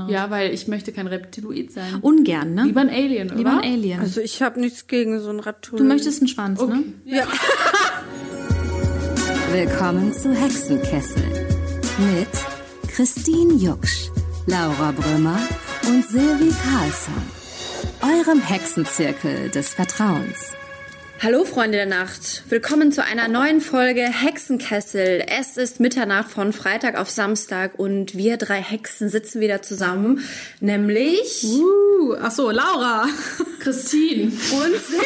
anderes. Ja, weil ich möchte kein Reptiloid sein. Ungern, ne? Lieber ein Alien, oder? Lieber ein Alien. Also ich habe nichts gegen so ein Reptil. du möchtest einen Schwanz, ne? Ja. Willkommen zu Hexenkessel mit Christine Jucksch, Laura Brümmer und Silvi Carlsson. Eurem Hexenzirkel des Vertrauens. Hallo Freunde der Nacht, willkommen zu einer neuen Folge Hexenkessel. Es ist Mitternacht von Freitag auf Samstag und wir drei Hexen sitzen wieder zusammen, nämlich Uh, ach so, Laura. Christine. und Silvi.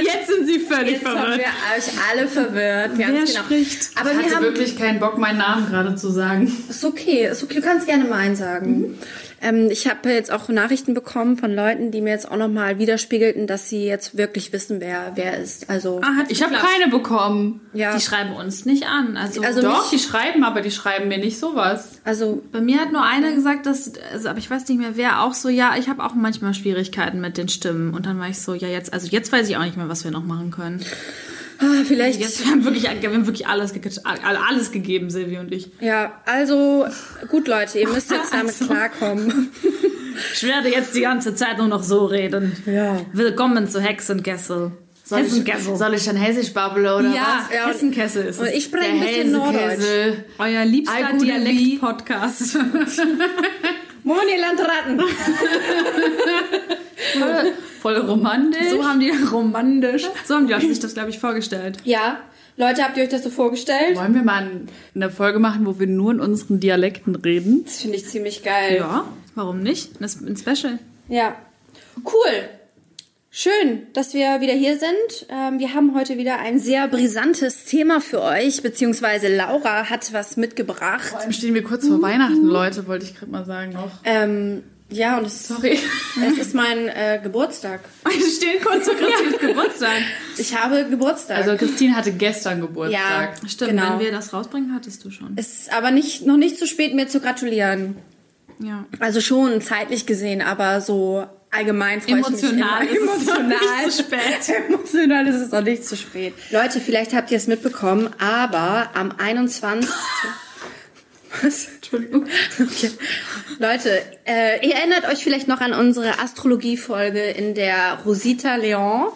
Jetzt sind sie völlig Jetzt haben wir euch alle verwirrt. Ganz Wer genau. spricht? Aber Ich wir hatte haben wirklich keinen Bock, meinen Namen gerade zu sagen. Ist okay, ist okay. Du kannst gerne meinen sagen. Ähm, ich habe jetzt auch Nachrichten bekommen von Leuten, die mir jetzt auch nochmal widerspiegelten, dass sie jetzt wirklich wissen, wer wer ist. Also, Ah, Ich habe keine bekommen. ja. Die schreiben uns nicht an. Also, Also Doch, die schreiben, aber die schreiben mir nicht sowas. Also, bei mir hat nur einer gesagt, dass, also, aber ich weiß nicht mehr wer, auch so, ja, ich habe auch manchmal Schwierigkeiten mit den Stimmen. Und dann war ich so, ja, jetzt, also jetzt weiß ich auch nicht mehr, was wir noch machen können. Ah, vielleicht. Jetzt, wir haben wirklich, wir haben wirklich alles, ge alles gegeben, Silvi und ich. Ja, also, gut, Leute, ihr müsst jetzt damit Also. klarkommen. Ich werde jetzt die ganze Zeit nur noch so reden. Ja. Willkommen zu Hexenkessel. Soll ich, Hessenkessel. soll ich dann hessisch babbeln oder ja, Ja, und- Hessenkessel ist Und es. ich spreche ein bisschen Norddeutsch. Euer liebster Dialekt-Podcast. Moin, ihr Landratten. Voll, voll romantisch. so haben die romantisch. So haben die sich das, glaube ich, vorgestellt. Ja, Leute, habt ihr euch das so vorgestellt? Wollen wir mal eine Folge machen, wo wir nur in unseren Dialekten reden? Das finde ich ziemlich geil. Ja, warum nicht? Das ist ein Special. Ja. Cool. Schön, dass wir wieder hier sind. Ähm, wir haben heute wieder ein sehr brisantes Thema für euch, beziehungsweise Laura hat was mitgebracht. Vor allem stehen wir kurz vor Weihnachten, Leute, wollte ich gerade mal sagen noch. Ähm, ja, und es, Sorry. es ist mein äh, Geburtstag. Wir stehen kurz zu Christines Geburtstag. Ich habe Geburtstag. Also Christine hatte gestern Geburtstag. ja, Stimmt, genau. wenn wir das rausbringen, hattest du schon. es ist aber nicht, noch nicht zu spät, mir zu gratulieren. Ja. Also schon zeitlich gesehen, aber so allgemein freue Emotional ich mich ist immer. es noch Emotional nicht zu spät. Emotional ist es noch nicht zu spät. Leute, vielleicht habt ihr es mitbekommen, aber am 21. Was? Entschuldigung. Okay. Leute, äh, ihr erinnert euch vielleicht noch an unsere Astrologie-Folge, in der Rosita Leon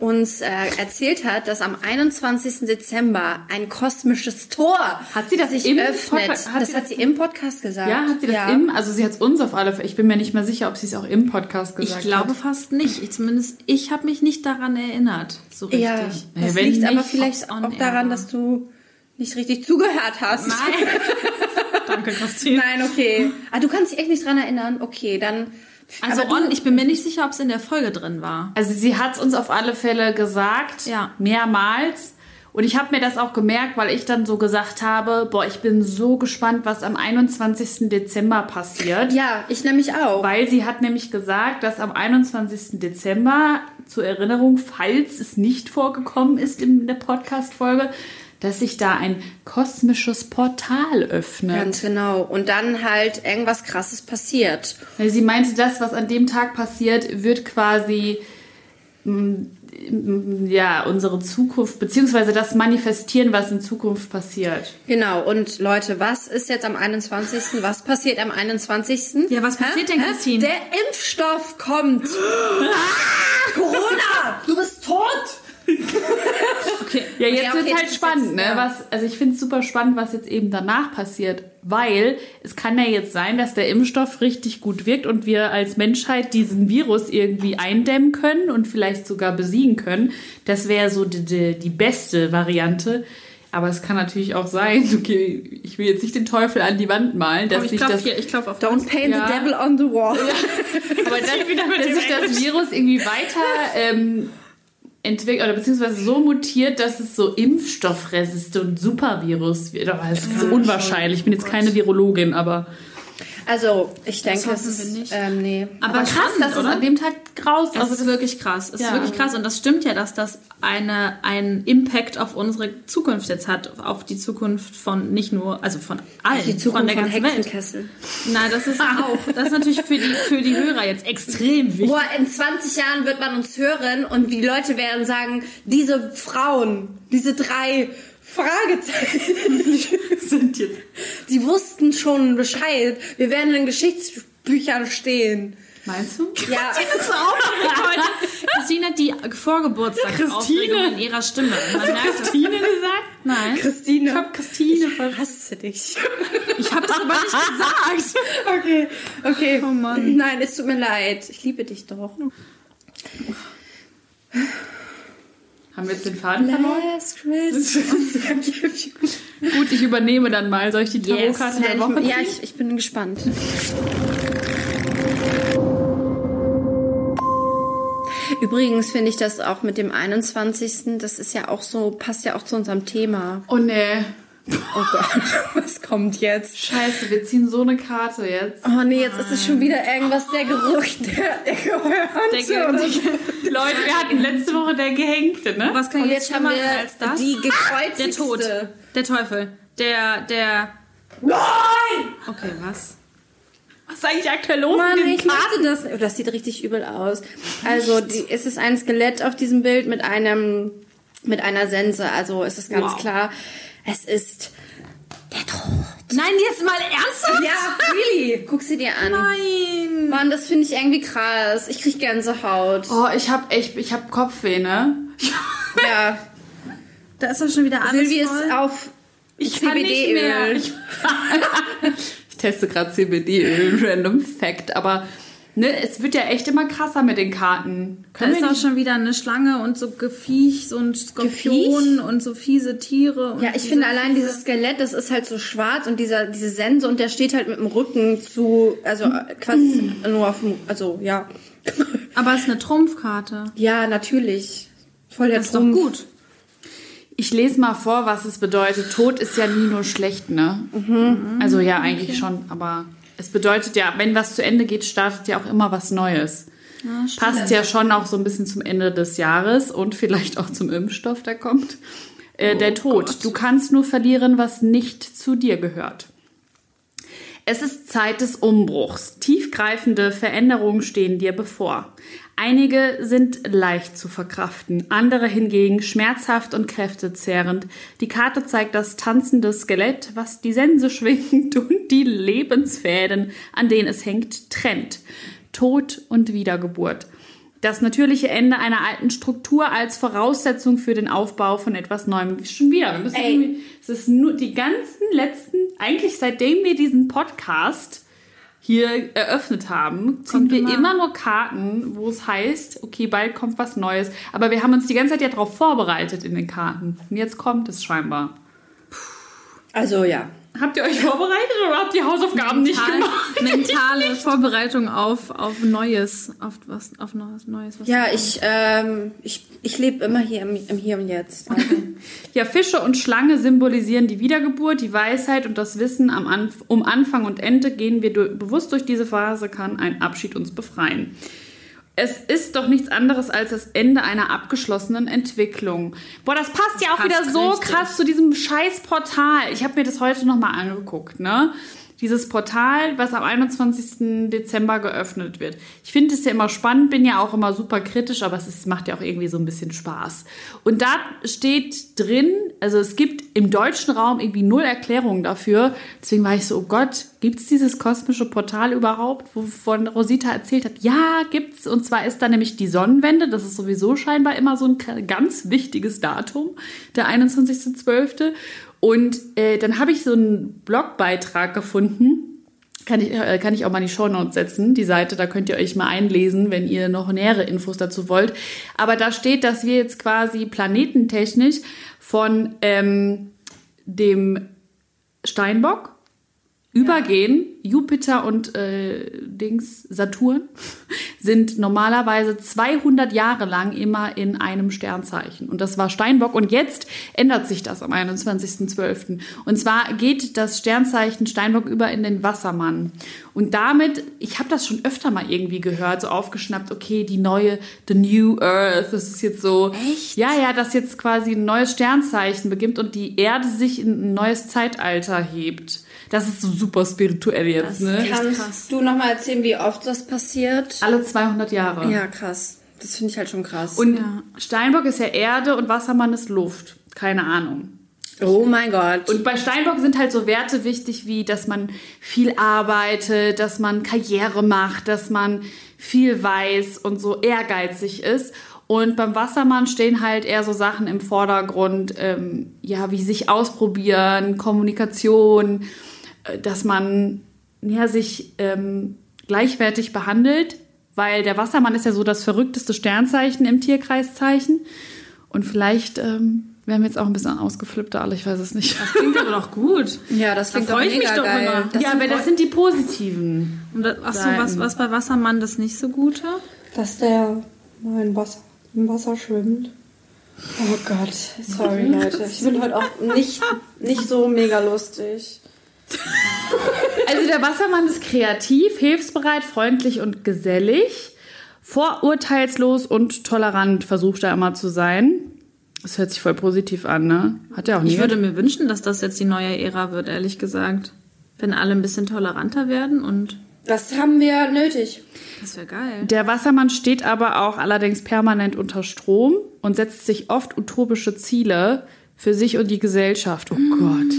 uns äh, erzählt hat, dass am 21. Dezember ein kosmisches Tor Hat sie das sich im öffnet. Podca- hat das sie hat das- sie im Podcast gesagt. Ja, hat sie das im, also sie hat es uns auf alle Fälle, ich bin mir nicht mehr sicher, ob sie es auch im Podcast Ich gesagt glaube hat. fast nicht. Ich, zumindest, ich habe mich nicht daran erinnert. So richtig. Ja, Ja, das wenn liegt aber nicht, vielleicht ob's on auch daran, dass du nicht richtig zugehört hast. Nein. Danke, Christine. Nein, okay. Ah, du kannst dich echt nicht dran erinnern? Okay, dann. Also aber on, ich bin mir nicht sicher, ob es in der Folge drin war. Also sie hat es uns auf alle Fälle gesagt, Ja. mehrmals. Und ich habe mir das auch gemerkt, weil ich dann so gesagt habe, boah, ich bin so gespannt, was am 21. Dezember passiert. Ja, ich nämlich auch. Weil sie hat nämlich gesagt, dass am 21. Dezember, zur Erinnerung, falls es nicht vorgekommen ist in der Podcast-Folge, dass sich da ein kosmisches Portal öffnet. Ganz genau. Und dann halt irgendwas Krasses passiert. Sie meinte, das, was an dem Tag passiert, wird quasi mm, mm, ja unsere Zukunft beziehungsweise das manifestieren, was in Zukunft passiert. Genau. Und Leute, was ist jetzt am 21.? Was passiert am 21.? Ja, was passiert denn, Christine? Der Impfstoff kommt. Ah, Corona, du bist tot. Okay. Ja, jetzt Ja, okay, wird's das halt spannend, jetzt- ne? ja. Was, also ich finde es super spannend, was jetzt eben danach passiert, weil es kann ja jetzt sein, dass der Impfstoff richtig gut wirkt und wir als Menschheit diesen Virus irgendwie eindämmen können und vielleicht sogar besiegen können. Das wäre so die, die, die beste Variante. Aber es kann natürlich auch sein, okay, ich will jetzt nicht den Teufel an die Wand malen, dass ich sich klopf das hier, ich klopf auf Don't paint Ja. the devil on the wall. Aber dass, dass sich das. Virus irgendwie weiter ähm, entwickelt oder beziehungsweise so mutiert, dass es so impfstoffresistent Supervirus wird. Aber das ist so unwahrscheinlich. Ich bin jetzt keine Virologin, aber Also, ich denke, hoffen es ist, nicht. ähm, nee. Aber, krass, spannend, dass es oder? an dem Tag raus Das also ist wirklich krass. Es Ja. ist wirklich krass. Und das stimmt ja, dass das eine, einen Impact auf unsere Zukunft jetzt hat. Auf die Zukunft von nicht nur, also von allen. Die Zukunft der von ganzen Welt. Hexenkessel. Nein, das ist auch. Das ist natürlich für die, für die Hörer jetzt extrem wichtig. Boah, in 20 Jahren wird man uns hören und die Leute werden sagen, diese Frauen, diese drei Fragezeichen. Sind jetzt. Sie wussten schon Bescheid. Wir werden in Geschichtsbüchern stehen. Meinst du? Ja, Das ist aufgeregt heute. Christine hat die Vorgeburtstagsaufregung in ihrer Stimme. Man merkt. Christine gesagt? Nein. Christine. Ich hab Christine Ich hasse dich. Ich habe das aber nicht gesagt. Okay, okay. Oh Mann. Nein, es tut mir leid. Ich liebe dich doch. Haben wir jetzt den Faden verloren? Last Christmas. Gut, ich übernehme dann mal. Soll ich die Tarotkarte der Woche Nein, ich, ja, ich, ich bin gespannt. Übrigens finde ich das auch mit dem 21. Das ist ja auch so, passt ja auch zu unserem Thema. Oh nee. Oh Gott, was kommt jetzt? Scheiße, wir ziehen so eine Karte jetzt. Oh nee, jetzt ist es schon wieder irgendwas, der Geruch der, der Gehörnte. Der so. Leute, wir hatten letzte Woche der Gehängte, ne? Was kann Und jetzt jetzt haben schlimmer wir als das? die der gekreuzigste. Tod. Der Teufel. Der, der... Nein! Okay, was? Was ist eigentlich aktuell los Mann, mit ich möchte Karten? das. Oh, das sieht richtig übel aus. Also, die, es ist ein Skelett auf diesem Bild mit einem, mit einer Sense. Also, es ist ganz Wow. klar. Es ist der Tod. Nein, jetzt mal ernsthaft? Ja, really. Guck sie dir an. Nein. Mann, das finde ich irgendwie krass. Ich krieg Gänsehaut. Oh, ich hab echt, ich hab Kopfweh, ne? Ja. Da ist doch schon wieder alles Silvi voll. ist auf Ich. CBD-Öl. Ich, ich teste gerade CBD-Öl, random Fact, aber ne, es wird ja echt immer krasser mit den Karten. Da Können ist wir auch schon wieder eine Schlange und so Gefiech, so ein Skorpion und so fiese Tiere. Und Ja, ich finde allein dieses Skelett, das ist halt so schwarz und dieser, diese Sense und der steht halt mit dem Rücken zu, also äh, quasi nur auf dem, also ja. Aber es ist eine Trumpfkarte. Ja, natürlich. Voll der Das ist doch Trumpf. gut. ich lese mal vor, was es bedeutet. Tod ist ja nie nur schlecht, ne? Also ja, eigentlich schon, aber es bedeutet ja, wenn was zu Ende geht, startet ja auch immer was Neues. Passt ja schon auch so ein bisschen zum Ende des Jahres und vielleicht auch zum Impfstoff, der kommt. Äh, der Tod. Du kannst nur verlieren, was nicht zu dir gehört. Es ist Zeit des Umbruchs. Tiefgreifende Veränderungen stehen dir bevor. Einige sind leicht zu verkraften, andere hingegen schmerzhaft und kräftezehrend. Die Karte zeigt das tanzende Skelett, was die Sense schwingt und die Lebensfäden, an denen es hängt, trennt. Tod und Wiedergeburt. Das natürliche Ende einer alten Struktur als Voraussetzung für den Aufbau von etwas Neuem. Schon wieder. Es ist nur die ganzen letzten, eigentlich seitdem wir diesen Podcast hier eröffnet haben, ziehen wir immer. immer. nur Karten, wo es heißt, okay, bald kommt was Neues. Aber wir haben uns die ganze Zeit ja darauf vorbereitet in den Karten. Und jetzt kommt es scheinbar. Also ja. Habt ihr euch vorbereitet oder habt ihr Hausaufgaben nicht Mental- gemacht? Mentale Vorbereitung auf, auf Neues. Auf was, auf Neues, Neues was Ja, ich, ähm, ich, ich lebe immer hier im, im Hier und Jetzt. Ja, Fische und Schlange symbolisieren die Wiedergeburt, die Weisheit und das Wissen am Anf um Anfang und Ende. Gehen wir du bewusst durch diese Phase, kann ein Abschied uns befreien. Es ist doch nichts anderes als das Ende einer abgeschlossenen Entwicklung. Boah, das passt ja auch passt wieder so richtig. krass zu diesem scheiß Portal. Ich habe mir das heute nochmal angeguckt, ne? Dieses Portal, was am 21. Dezember geöffnet wird. Ich finde es ja immer spannend, bin ja auch immer super kritisch, aber es ist, macht ja auch irgendwie so ein bisschen Spaß. Und da steht drin, also es gibt im deutschen Raum irgendwie null Erklärungen dafür. Deswegen war ich so, oh Gott, gibt es dieses kosmische Portal überhaupt, wovon Rosita erzählt hat? Ja, gibt's. Und zwar ist da nämlich die Sonnenwende. Das ist sowieso scheinbar immer so ein ganz wichtiges Datum, der 21.12. Und äh, dann habe ich so einen Blogbeitrag gefunden. Kann ich, äh, kann ich auch mal in die Shownotes setzen, die Seite, da könnt ihr euch mal einlesen, wenn ihr noch nähere Infos dazu wollt. Aber da steht, dass wir jetzt quasi planetentechnisch von ähm, dem Steinbock übergehen. Jupiter und äh, Dings Saturn sind normalerweise 200 Jahre lang immer in einem Sternzeichen. Und das war Steinbock. Und jetzt ändert sich das am 21.12. Und zwar geht das Sternzeichen Steinbock über in den Wassermann. Und damit, ich habe das schon öfter mal irgendwie gehört, so aufgeschnappt, okay, die neue, the new earth, das ist jetzt so. Echt? Ja, ja, dass jetzt quasi ein neues Sternzeichen beginnt und die Erde sich in ein neues Zeitalter hebt. Das ist so super spirituell jetzt, ne? Kannst krass. du noch mal erzählen, wie oft das passiert? Alle 200 Jahre. Ja, krass. Das finde ich halt schon krass. Und Ja. Steinbock ist ja Erde und Wassermann ist Luft. Keine Ahnung. Oh mein Gott. Und bei Steinbock sind halt so Werte wichtig, wie dass man viel arbeitet, dass man Karriere macht, dass man viel weiß und so ehrgeizig ist. Und beim Wassermann stehen halt eher so Sachen im Vordergrund, ähm, ja, wie sich ausprobieren, Kommunikation, dass man ja, sich ähm, gleichwertig behandelt, weil der Wassermann ist ja so das verrückteste Sternzeichen im Tierkreiszeichen. Und vielleicht ähm, werden wir jetzt auch ein bisschen ausgeflippter alle, ich weiß es nicht. Das klingt aber doch gut. ja, das klingt Da freu doch ich mich doch geil. immer. Das ja, aber das sind die positiven. Und das, ach so, was, was bei Wassermann das nicht so Gute? Dass der mal in Wasser, im Wasser schwimmt. Oh Gott, sorry Leute. Ich bin heute auch nicht, nicht so mega lustig. Also der Wassermann ist kreativ, hilfsbereit, freundlich und gesellig. Vorurteilslos und tolerant versucht er immer zu sein. Das hört sich voll positiv an, ne? Hat er auch nie. Ich würde mir wünschen, dass das jetzt die neue Ära wird, ehrlich gesagt. Wenn alle ein bisschen toleranter werden und Das haben wir nötig. das wäre geil. Der Wassermann steht aber auch allerdings permanent unter Strom und setzt sich oft utopische Ziele für sich und die Gesellschaft. Oh Gott.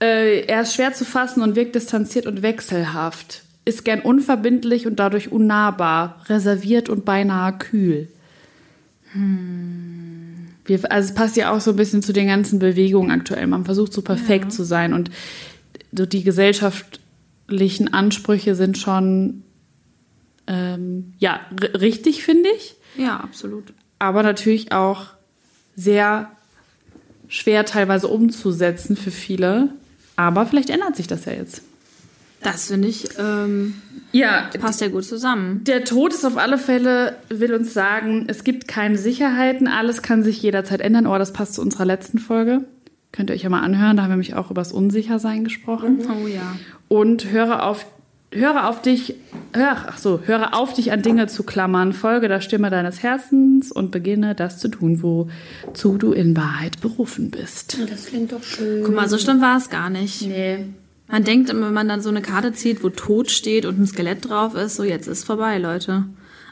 Äh, er ist schwer zu fassen und wirkt distanziert und wechselhaft. Ist gern unverbindlich und dadurch unnahbar, reserviert und beinahe kühl. Wir, also es passt ja auch so ein bisschen zu den ganzen Bewegungen aktuell. Man versucht so perfekt zu sein und so die gesellschaftlichen Ansprüche sind schon ähm, ja richtig, finde ich, Ja, absolut. aber natürlich auch sehr schwer teilweise umzusetzen für viele. Aber vielleicht ändert sich das ja jetzt. Das finde ich, ähm, Ja, passt ja gut zusammen. der Tod ist auf alle Fälle, will uns sagen, es gibt keine Sicherheiten, alles kann sich jederzeit ändern. Oh, das passt zu unserer letzten Folge. Könnt ihr euch ja mal anhören, da haben wir nämlich auch über das Unsichersein gesprochen. Oh ja. Und höre auf, höre auf dich, hör, ach so, höre auf dich an Dinge zu klammern, folge der Stimme deines Herzens und beginne das zu tun, wozu du in Wahrheit berufen bist. Das klingt doch schön. Guck mal, so schlimm war es gar nicht. Nee. Man denkt immer, wenn man dann so eine Karte zieht, wo Tod steht und ein Skelett drauf ist, so jetzt ist vorbei, Leute.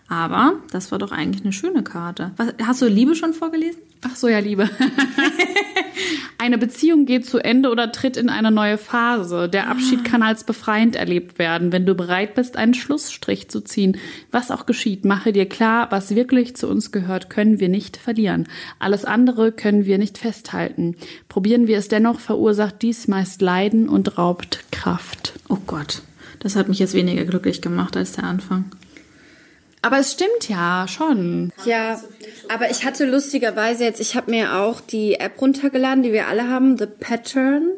Aber das war doch eigentlich eine schöne Karte. Was, hast du Liebe schon vorgelesen? Ach so, ja, Liebe. eine Beziehung geht zu Ende oder tritt in eine neue Phase. Der Abschied kann als befreiend erlebt werden, wenn du bereit bist, einen Schlussstrich zu ziehen. Was auch geschieht, mache dir klar, was wirklich zu uns gehört, können wir nicht verlieren. Alles andere können wir nicht festhalten. Probieren wir es dennoch, verursacht dies meist Leiden und raubt Kraft. Oh Gott, das hat mich jetzt weniger glücklich gemacht als der Anfang. Aber es stimmt ja schon. Ja, aber ich hatte lustigerweise jetzt, ich habe mir auch die App runtergeladen, die wir alle haben, The Pattern.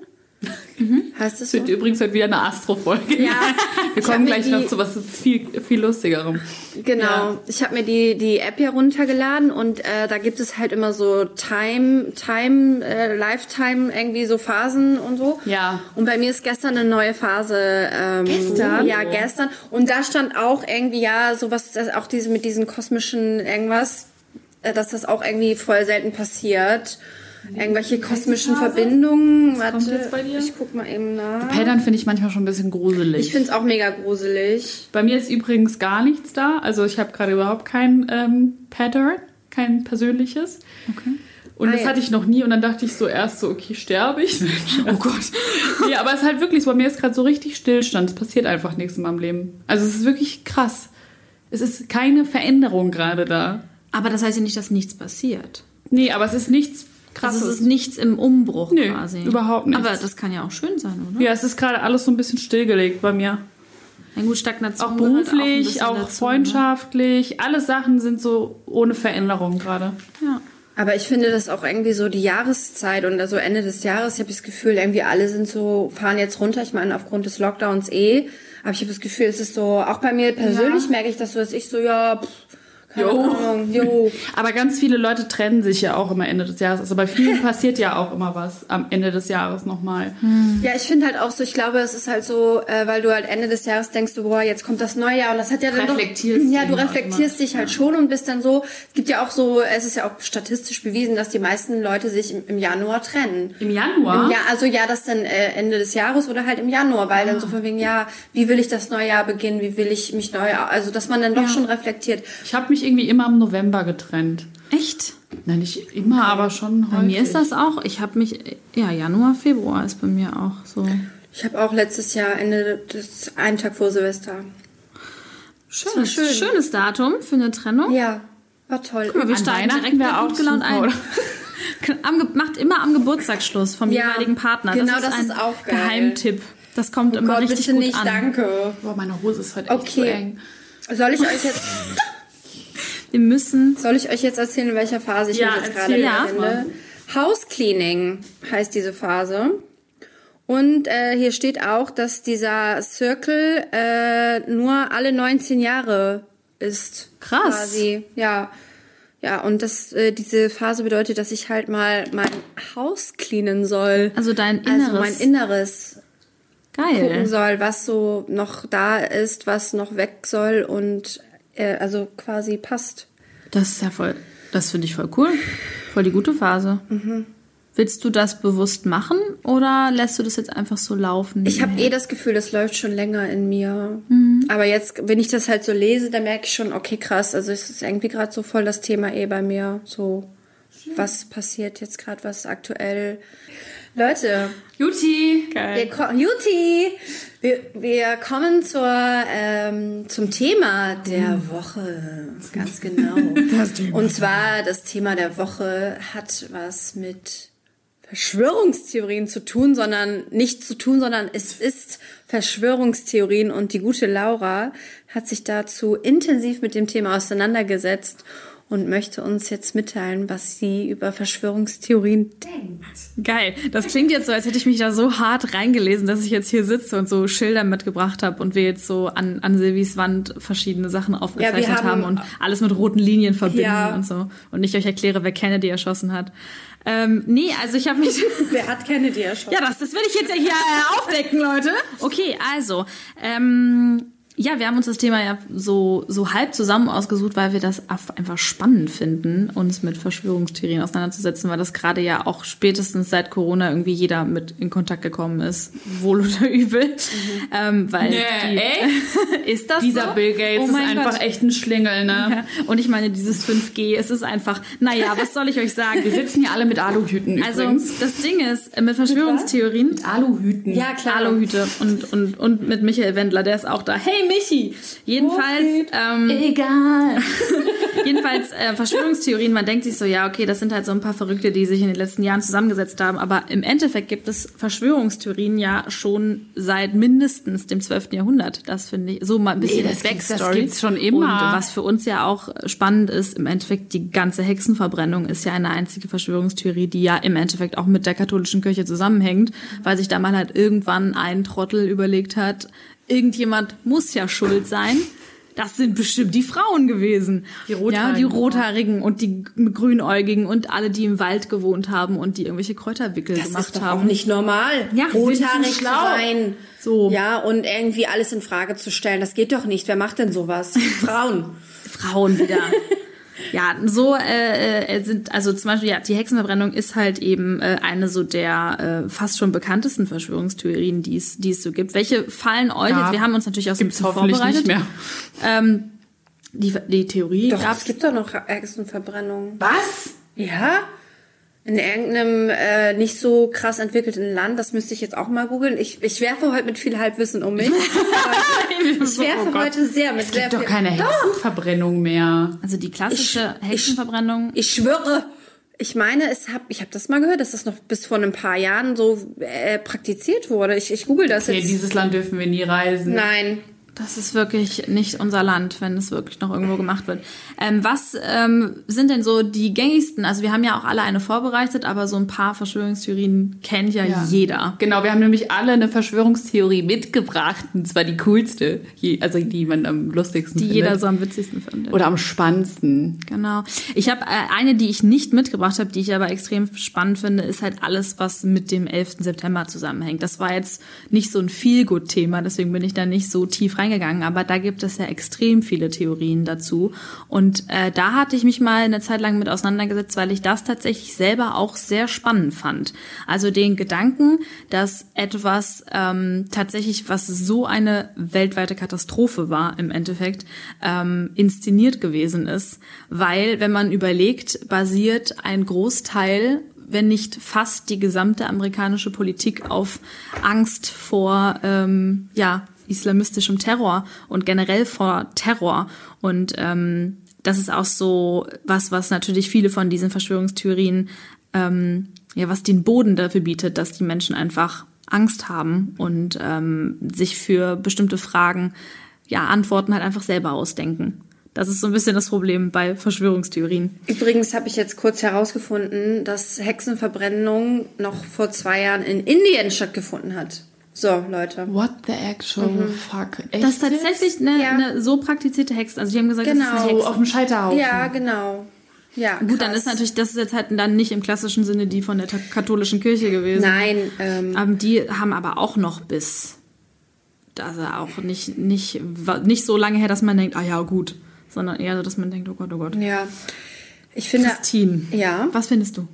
Heißt das so? Wird übrigens heute wieder eine Astro-Folge. Ja, Wir kommen gleich die- noch zu was viel, viel lustigerem. Genau. Ja. Ich habe mir die, die App hier runtergeladen und äh, da gibt es halt immer so Time, Time, äh, Lifetime, irgendwie so Phasen und so. Ja. Und bei mir ist gestern eine neue Phase. Ähm, Gestern? Ja, gestern. Und da stand auch irgendwie, ja, sowas, das, auch diese mit diesen kosmischen irgendwas, äh, dass das auch irgendwie voll selten passiert. Irgendwelche kosmischen Verbindungen. Warte, kommt jetzt bei dir? ich guck mal eben nach. Pattern finde ich manchmal schon ein bisschen gruselig. Ich find's auch mega gruselig. Bei mir ist übrigens gar nichts da. Also ich habe gerade überhaupt kein ähm, Pattern, kein persönliches. Okay. Und Ah, das ja. hatte ich noch nie. Und dann dachte ich so erst so, okay, sterbe ich? oh Gott. ja, aber es ist halt wirklich so, bei mir ist gerade so richtig Stillstand. Es passiert einfach nichts in meinem Leben. Also es ist wirklich krass. Es ist keine Veränderung gerade da. Aber das heißt ja nicht, dass nichts passiert. Nee, aber es ist nichts krasses. Also es ist nichts im Umbruch Nö, quasi. überhaupt nichts. Aber das kann ja auch schön sein, oder? ja, es ist gerade alles so ein bisschen stillgelegt bei mir. Na gut, Stagnation Auch ein beruflich, bisschen auch, dazu, freundschaftlich. Alle Sachen sind so ohne Veränderung gerade. Ne? Ja. Aber ich finde das auch irgendwie so die Jahreszeit und also Ende des Jahres, ich habe das Gefühl, irgendwie alle sind so, fahren jetzt runter. Ich meine, aufgrund des Lockdowns eh. Aber ich habe das Gefühl, es ist so, auch bei mir persönlich merke ich das so, dass ich so, ja, pff, keine Jo. Ahnung, jo. Aber ganz viele Leute trennen sich ja auch immer Ende des Jahres. Also bei vielen passiert ja auch immer was am Ende des Jahres nochmal. Ja, ich finde halt auch so, ich glaube, es ist halt so, äh, weil du halt Ende des Jahres denkst, so, boah, jetzt kommt das neue Jahr und das hat ja dann Reflektierst doch, ja, du immer, reflektierst dich halt schon und bist dann so, es gibt ja auch so, es ist ja auch statistisch bewiesen, dass die meisten Leute sich im, im Januar trennen. Im Januar? Ja, also ja, das dann äh, Ende des Jahres oder halt im Januar, weil dann so von wegen, ja, wie will ich das neue Jahr beginnen, wie will ich mich neu, also dass man dann doch schon reflektiert. Ich habe mich irgendwie immer im November getrennt. Echt? Na, nicht immer, aber schon Bei häufig. mir ist das auch. Ich habe mich, ja, Januar, Februar ist bei mir auch so. Ich habe auch letztes Jahr Ende des einen Tag vor Silvester. Schön, schön. Schönes Datum für eine Trennung. Ja, war toll. Guck mal, wir An steigen Weihnachten direkt auch gut gelaunt super, ein. Am, macht immer am Geburtstagsschluss vom Ja, jeweiligen Partner. genau, das ist das ein ist auch geil. Geheimtipp. Das kommt immer Gott, richtig bitte gut nicht, an. danke. Boah, meine Hose ist heute echt so Okay. eng. Soll ich euch jetzt, Wir müssen. soll ich euch jetzt erzählen, in welcher Phase ich Ja, mich jetzt gerade befinde? House Cleaning heißt diese Phase. Und äh, hier steht auch, dass dieser Circle äh, nur alle 19 Jahre ist. Krass. Quasi. Ja. Ja, und das, äh, diese Phase bedeutet, dass ich halt mal mein Haus cleanen soll. Also dein Inneres. Also mein Inneres gucken Geil. soll, was so noch da ist, was noch weg soll und äh, also quasi passt. Das ist ja voll. Das finde ich voll cool. Voll die gute Phase. Mhm. Willst du das bewusst machen oder lässt du das jetzt einfach so laufen? Ich habe eh das Gefühl, das läuft schon länger in mir. Mhm. Aber jetzt, wenn ich das halt so lese, dann merke ich schon, okay, krass, also es ist irgendwie gerade so voll das Thema eh bei mir. So, was passiert jetzt gerade, was aktuell. Leute, Juti! wir, ko- Juti, wir, wir kommen zur, ähm, zum Thema der Woche. Ganz genau. Und zwar das Thema der Woche hat was mit Verschwörungstheorien zu tun, sondern nicht zu tun, sondern es ist Verschwörungstheorien und die gute Laura hat sich dazu intensiv mit dem Thema auseinandergesetzt und möchte uns jetzt mitteilen, was sie über Verschwörungstheorien denkt. Geil. Das klingt jetzt so, als hätte ich mich da so hart reingelesen, dass ich jetzt hier sitze und so Schilder mitgebracht habe und wir jetzt so an, an Silvis Wand verschiedene Sachen aufgezeichnet haben- haben, und alles mit roten Linien verbinden Ja. und so. Und ich euch erkläre, wer Kennedy erschossen hat. Ähm, nee, also ich habe mich. Wer hat Kennedy erschossen? Ja, das, das will ich jetzt ja hier äh, aufdecken, Leute. Okay, also, ähm, ja, wir haben uns das Thema ja so, so halb zusammen ausgesucht, weil wir das einfach spannend finden, uns mit Verschwörungstheorien auseinanderzusetzen, weil das gerade ja auch spätestens seit Corona irgendwie jeder mit in Kontakt gekommen ist, wohl oder übel. Ähm, weil Nee, die, ist das Dieser so? Bill Gates Oh ist einfach Gott. echt ein Schlingel, ne? Ja, Und ich meine, dieses 5G, es ist einfach, naja, was soll ich euch sagen? Wir sitzen hier alle mit Aluhüten Also übrigens. das Ding ist, äh, mit Verschwörungstheorien Mit Aluhüten. Ja, klar. Aluhüte und, und, und mit Michael Wendler, der ist auch da. Hey Michi! Jedenfalls, ähm, Egal. jedenfalls äh, Verschwörungstheorien, man denkt sich so, ja, okay, das sind halt so ein paar Verrückte, die sich in den letzten Jahren zusammengesetzt haben, aber im Endeffekt gibt es Verschwörungstheorien ja schon seit mindestens dem 12. Jahrhundert. Das finde ich so mal ein bisschen Nee, das gibt's- das Backstory. gibt's schon immer. Und was für uns ja auch spannend ist, im Endeffekt die ganze Hexenverbrennung ist ja eine einzige Verschwörungstheorie, die ja im Endeffekt auch mit der katholischen Kirche zusammenhängt, weil sich da mal halt irgendwann ein Trottel überlegt hat, irgendjemand muss ja schuld sein. Das sind bestimmt die Frauen gewesen. Die Rothaarigen. Ja, die Rothaarigen und die Grünäugigen und alle, die im Wald gewohnt haben und die irgendwelche Kräuterwickel Das gemacht ist doch haben. auch nicht normal, Ja, rothaarig sein. So. Ja, und irgendwie alles in Frage zu stellen. Das geht doch nicht. Wer macht denn sowas? Frauen. Frauen wieder. Ja, so äh, äh, sind, also zum Beispiel, ja, die Hexenverbrennung ist halt eben äh, eine so der äh, fast schon bekanntesten Verschwörungstheorien, die es, die es so gibt. Welche fallen euch Ja. jetzt? Wir haben uns natürlich auch so ein Gibt's bisschen hoffentlich vorbereitet. nicht mehr. Ähm, die, die Theorie Doch, gab's es gibt doch noch Hexenverbrennung. Was? Ja? In irgendeinem äh, nicht so krass entwickelten Land, das müsste ich jetzt auch mal googeln. Ich, ich werfe heute mit viel Halbwissen um mich. ich werfe Oh heute sehr mit Es sehr gibt doch viel. keine Hexenverbrennung mehr. Also die klassische Ich- Hexenverbrennung. Ich schwöre. Ich meine, es hab, ich habe das mal gehört, dass das noch bis vor ein paar Jahren so äh, praktiziert wurde. Ich, ich google das Okay, jetzt. dieses Land dürfen wir nie reisen. Nein. Das ist wirklich nicht unser Land, wenn es wirklich noch irgendwo gemacht wird. Ähm, was ähm, sind denn so die gängigsten? Also wir haben ja auch alle eine vorbereitet, aber so ein paar Verschwörungstheorien kennt ja, Ja. jeder. Genau, wir haben nämlich alle eine Verschwörungstheorie mitgebracht. Und zwar die coolste, also die man am lustigsten Die findet. jeder so am witzigsten findet. Oder am spannendsten. Genau. Ich habe äh, eine, die ich nicht mitgebracht habe, die ich aber extrem spannend finde, ist halt alles, was mit dem 11. September zusammenhängt. Das war jetzt nicht so ein Feel-Good-Thema, deswegen bin ich da nicht so tief eingegangen, aber da gibt es ja extrem viele Theorien dazu. Und äh, da hatte ich mich mal eine Zeit lang mit auseinandergesetzt, weil ich das tatsächlich selber auch sehr spannend fand. Also den Gedanken, dass etwas ähm, tatsächlich, was so eine weltweite Katastrophe war im Endeffekt, ähm, inszeniert gewesen ist. Weil, wenn man überlegt, basiert ein Großteil wenn nicht fast die gesamte amerikanische Politik auf Angst vor ähm, ja, islamistischem Terror und generell vor Terror. Und ähm, das ist auch so was, was natürlich viele von diesen Verschwörungstheorien, ähm, ja, was den Boden dafür bietet, dass die Menschen einfach Angst haben und ähm, sich für bestimmte Fragen ja Antworten halt einfach selber ausdenken. Das ist so ein bisschen das Problem bei Verschwörungstheorien. Übrigens habe ich jetzt kurz herausgefunden, dass Hexenverbrennung noch vor zwei Jahren in Indien stattgefunden hat. So, Leute. What the actual mhm. fuck? Echt das ist tatsächlich eine, ja. eine, so praktizierte Hexe. Also die haben gesagt, genau. das ist eine Hexe. auf dem Scheiterhaufen. Ja, genau. Ja, Gut, krass. dann ist natürlich, das ist jetzt halt dann nicht im klassischen Sinne die von der katholischen Kirche gewesen. Nein. Ähm, ähm, die haben aber auch noch bis, also auch nicht, nicht, nicht so lange her, dass man denkt, ah ja, gut sondern eher so, dass man denkt, oh Gott, oh Gott. Ja. Ich finde. Christine. Ja. Was findest du?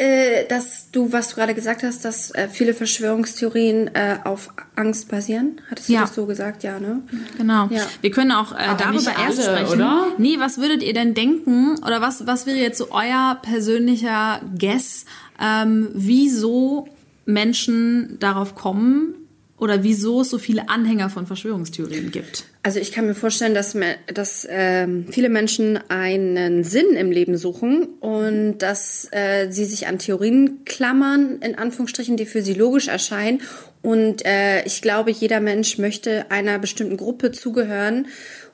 Äh, dass du, was du gerade gesagt hast, dass äh, viele Verschwörungstheorien äh, auf Angst basieren. Hattest du ja. das so gesagt? Ja, ne? Genau. Ja. Wir können auch äh, darüber erst alle, sprechen. Oder? Nee, was würdet ihr denn denken? Oder was, was wäre jetzt so euer persönlicher Guess, ähm, wieso Menschen darauf kommen, oder wieso es so viele Anhänger von Verschwörungstheorien gibt. Also ich kann mir vorstellen, dass, dass ähm, viele Menschen einen Sinn im Leben suchen und dass äh, sie sich an Theorien klammern, in Anführungsstrichen, die für sie logisch erscheinen. Und äh, ich glaube, jeder Mensch möchte einer bestimmten Gruppe zugehören.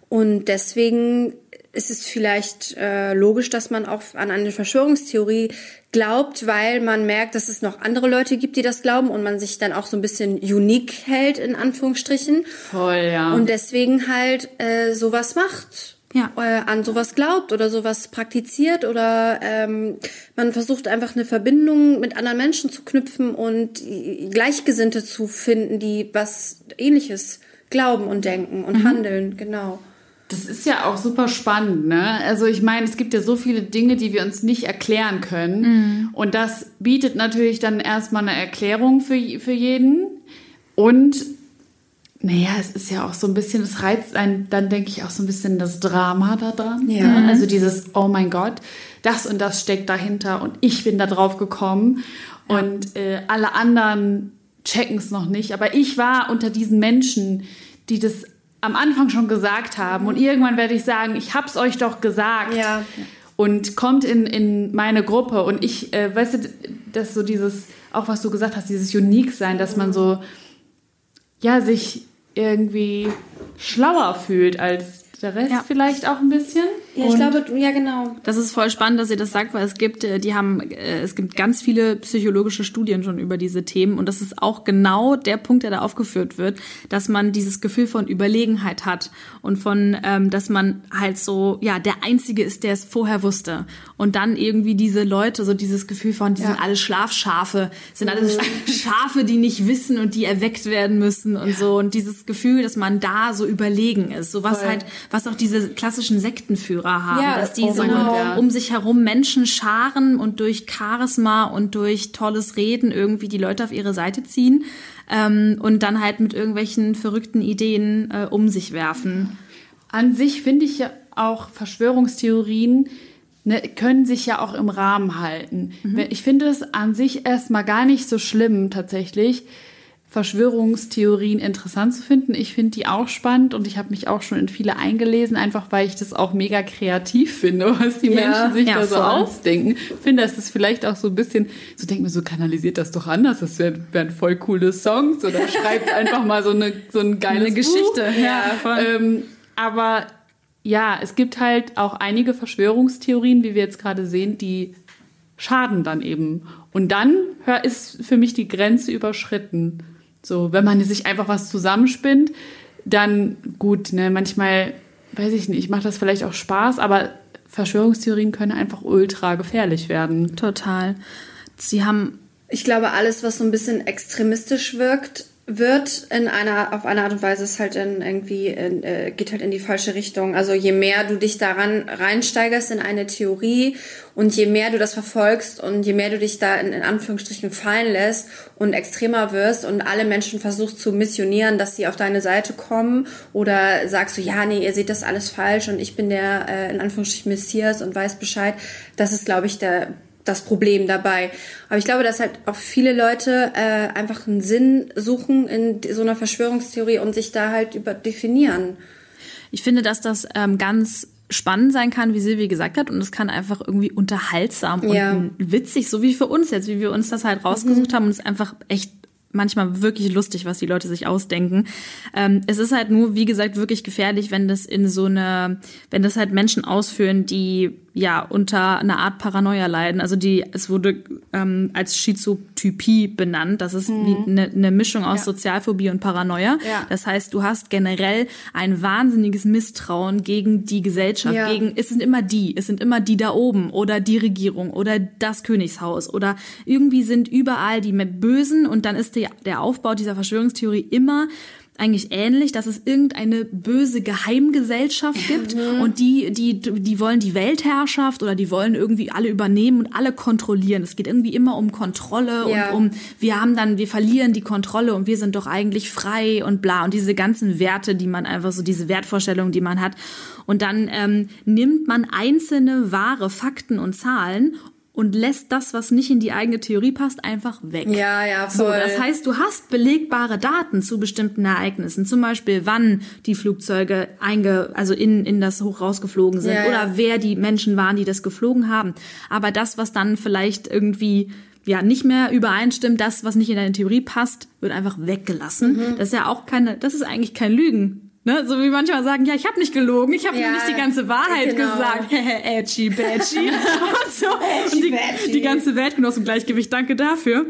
Und deswegen ist es vielleicht äh, logisch, dass man auch an eine Verschwörungstheorie glaubt, weil man merkt, dass es noch andere Leute gibt, die das glauben und man sich dann auch so ein bisschen unique hält, in Anführungsstrichen. Voll, ja. Und deswegen halt äh, sowas macht. Ja. Äh, an sowas glaubt oder sowas praktiziert oder ähm, man versucht einfach eine Verbindung mit anderen Menschen zu knüpfen und Gleichgesinnte zu finden, die was ähnliches glauben und denken und mhm. handeln, genau. Das ist ja auch super spannend, ne? Also ich meine, es gibt ja so viele Dinge, die wir uns nicht erklären können. Mhm. Und das bietet natürlich dann erstmal eine Erklärung für, für jeden. Und naja, es ist ja auch so ein bisschen, es reizt einen, dann denke ich auch so ein bisschen das Drama da dran. Ja. Ne? Also dieses, oh mein Gott, das und das steckt dahinter und ich bin da drauf gekommen. Ja. Und äh, alle anderen checken es noch nicht. Aber ich war unter diesen Menschen, die das am Anfang schon gesagt haben. Und irgendwann werde ich sagen, ich hab's euch doch gesagt. Ja. Und kommt in, in meine Gruppe. Und ich, äh, weißt du, dass so dieses, auch was du gesagt hast, dieses Unique-Sein, dass man so, ja, sich irgendwie schlauer fühlt als der Rest ja. vielleicht auch ein bisschen. Ja, ich glaube, ja, genau. Das ist voll spannend, dass ihr das sagt, weil es gibt, äh, die haben, äh, es gibt ganz viele psychologische Studien schon über diese Themen und das ist auch genau der Punkt, der da aufgeführt wird, dass man dieses Gefühl von Überlegenheit hat und von, ähm, dass man halt so, ja, der Einzige ist, der es vorher wusste und dann irgendwie diese Leute, so dieses Gefühl von, die ja. sind alle Schlafschafe, sind alle mhm. Schafe, die nicht wissen und die erweckt werden müssen und ja. so und dieses Gefühl, dass man da so überlegen ist, so was halt, was auch diese klassischen Sektenführer haben, ja, dass die oh so Gott, um sich herum Menschen scharen und durch Charisma und durch tolles Reden irgendwie die Leute auf ihre Seite ziehen ähm, und dann halt mit irgendwelchen verrückten Ideen äh, um sich werfen. An sich finde ich ja auch Verschwörungstheorien ne, können sich ja auch im Rahmen halten. Mhm. Ich finde es an sich erstmal gar nicht so schlimm tatsächlich, Verschwörungstheorien interessant zu finden. Ich finde die auch spannend und ich habe mich auch schon in viele eingelesen, einfach weil ich das auch mega kreativ finde, was die ja, Menschen sich ja, da so voll. ausdenken. Ich finde, dass das vielleicht auch so ein bisschen, so denkt mir so, kanalisiert das doch anders, das wären wär voll coole Songs oder schreibt einfach mal so eine, so eine geile Geschichte. Ja, ähm, aber ja, es gibt halt auch einige Verschwörungstheorien, wie wir jetzt gerade sehen, die schaden dann eben. Und dann ist für mich die Grenze überschritten. So, wenn man sich einfach was zusammenspinnt, dann gut, ne, manchmal, weiß ich nicht, macht das vielleicht auch Spaß, aber Verschwörungstheorien können einfach ultra gefährlich werden. Total. Sie haben. Ich glaube, alles, was so ein bisschen extremistisch wirkt, wird in einer, auf eine Art und Weise ist halt in irgendwie, in, äh, geht halt in die falsche Richtung. Also je mehr du dich daran reinsteigerst in eine Theorie und je mehr du das verfolgst und je mehr du dich da in, in Anführungsstrichen fallen lässt und extremer wirst und alle Menschen versuchst zu missionieren, dass sie auf deine Seite kommen oder sagst du, ja, nee, ihr seht das alles falsch und ich bin der, äh, in Anführungsstrichen Messias und weiß Bescheid. Das ist, glaube ich, der das Problem dabei. Aber ich glaube, dass halt auch viele Leute äh, einfach einen Sinn suchen in so einer Verschwörungstheorie und sich da halt über definieren. Ich finde, dass das ähm, ganz spannend sein kann, wie Silvi gesagt hat, und es kann einfach irgendwie unterhaltsam Ja. und witzig, so wie für uns jetzt, wie wir uns das halt rausgesucht haben und es ist einfach echt manchmal wirklich lustig, was die Leute sich ausdenken. Ähm, es ist halt nur, wie gesagt, wirklich gefährlich, wenn das in so eine, wenn das halt Menschen ausführen, die ja unter einer Art Paranoia leiden. Also die, es wurde ähm, als Schizotypie benannt. Das ist wie eine, eine Mischung aus Sozialphobie und Paranoia. Ja. Das heißt, du hast generell ein wahnsinniges Misstrauen gegen die Gesellschaft, Ja. gegen es sind immer die, es sind immer die da oben oder die Regierung oder das Königshaus oder irgendwie sind überall die Bösen und dann ist der, der Aufbau dieser Verschwörungstheorie immer eigentlich ähnlich, dass es irgendeine böse Geheimgesellschaft gibt und die, die, die wollen die Weltherrschaft oder die wollen irgendwie alle übernehmen und alle kontrollieren. Es geht irgendwie immer um Kontrolle Ja. und um, wir haben dann, wir verlieren die Kontrolle und wir sind doch eigentlich frei und bla und diese ganzen Werte, die man einfach so, diese Wertvorstellungen, die man hat. Und dann ähm, nimmt man einzelne wahre Fakten und Zahlen und lässt das, was nicht in die eigene Theorie passt, einfach weg. Ja, ja, So, voll. das heißt, du hast belegbare Daten zu bestimmten Ereignissen, zum Beispiel wann die Flugzeuge einge, also in, in das Hoch rausgeflogen sind Ja, ja. oder wer die Menschen waren, die das geflogen haben. Aber das, was dann vielleicht irgendwie ja nicht mehr übereinstimmt, das, was nicht in deine Theorie passt, wird einfach weggelassen. Mhm. Das ist ja auch keine, das ist eigentlich kein Lügen. Ne? So wie manchmal sagen, ja, ich habe nicht gelogen, ich habe Ja, nur nicht die ganze Wahrheit genau. gesagt. Edgy, badgy. und so. und die, die ganze Welt genoss im Gleichgewicht. Danke dafür.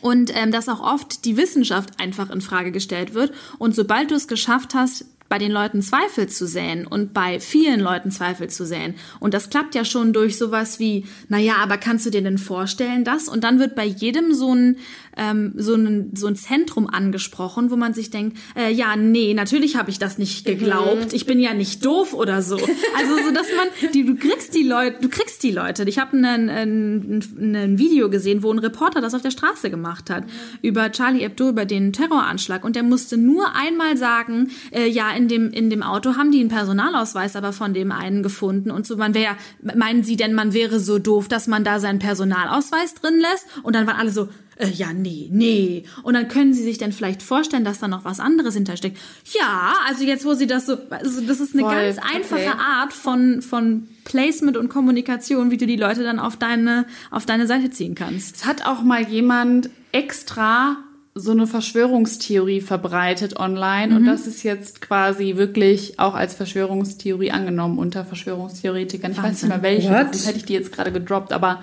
Und ähm, dass auch oft die Wissenschaft einfach in Frage gestellt wird. Und sobald du es geschafft hast, bei den Leuten Zweifel zu säen und bei vielen Leuten Zweifel zu säen. Und das klappt ja schon durch sowas wie, naja, aber kannst du dir denn vorstellen, das? Und dann wird bei jedem so ein, ähm, so ein, so ein Zentrum angesprochen, wo man sich denkt, äh, ja, nee, natürlich habe ich das nicht geglaubt. Ich bin ja nicht doof oder so. Also so, dass man, die, du kriegst die Leute, du kriegst die Leute. Ich habe ein, ein, ein Video gesehen, wo ein Reporter das auf der Straße gemacht hat über Charlie Hebdo, über den Terroranschlag. Und der musste nur einmal sagen, äh, ja, in dem, in dem Auto haben die einen Personalausweis aber von dem einen gefunden. Und so, man wäre, meinen Sie denn, man wäre so doof, dass man da seinen Personalausweis drin lässt? Und dann waren alle so, äh, ja, nee, nee. Und dann können Sie sich dann vielleicht vorstellen, dass da noch was anderes hintersteckt. Ja, also jetzt, wo Sie das so, also das ist eine Voll, ganz einfache okay. Art von, von Placement und Kommunikation, wie du die Leute dann auf deine, auf deine Seite ziehen kannst. Es hat auch mal jemand extra so eine Verschwörungstheorie verbreitet online und das ist jetzt quasi wirklich auch als Verschwörungstheorie angenommen unter Verschwörungstheoretikern. Ich weiß nicht mehr welche, hätte ich die jetzt gerade gedroppt, aber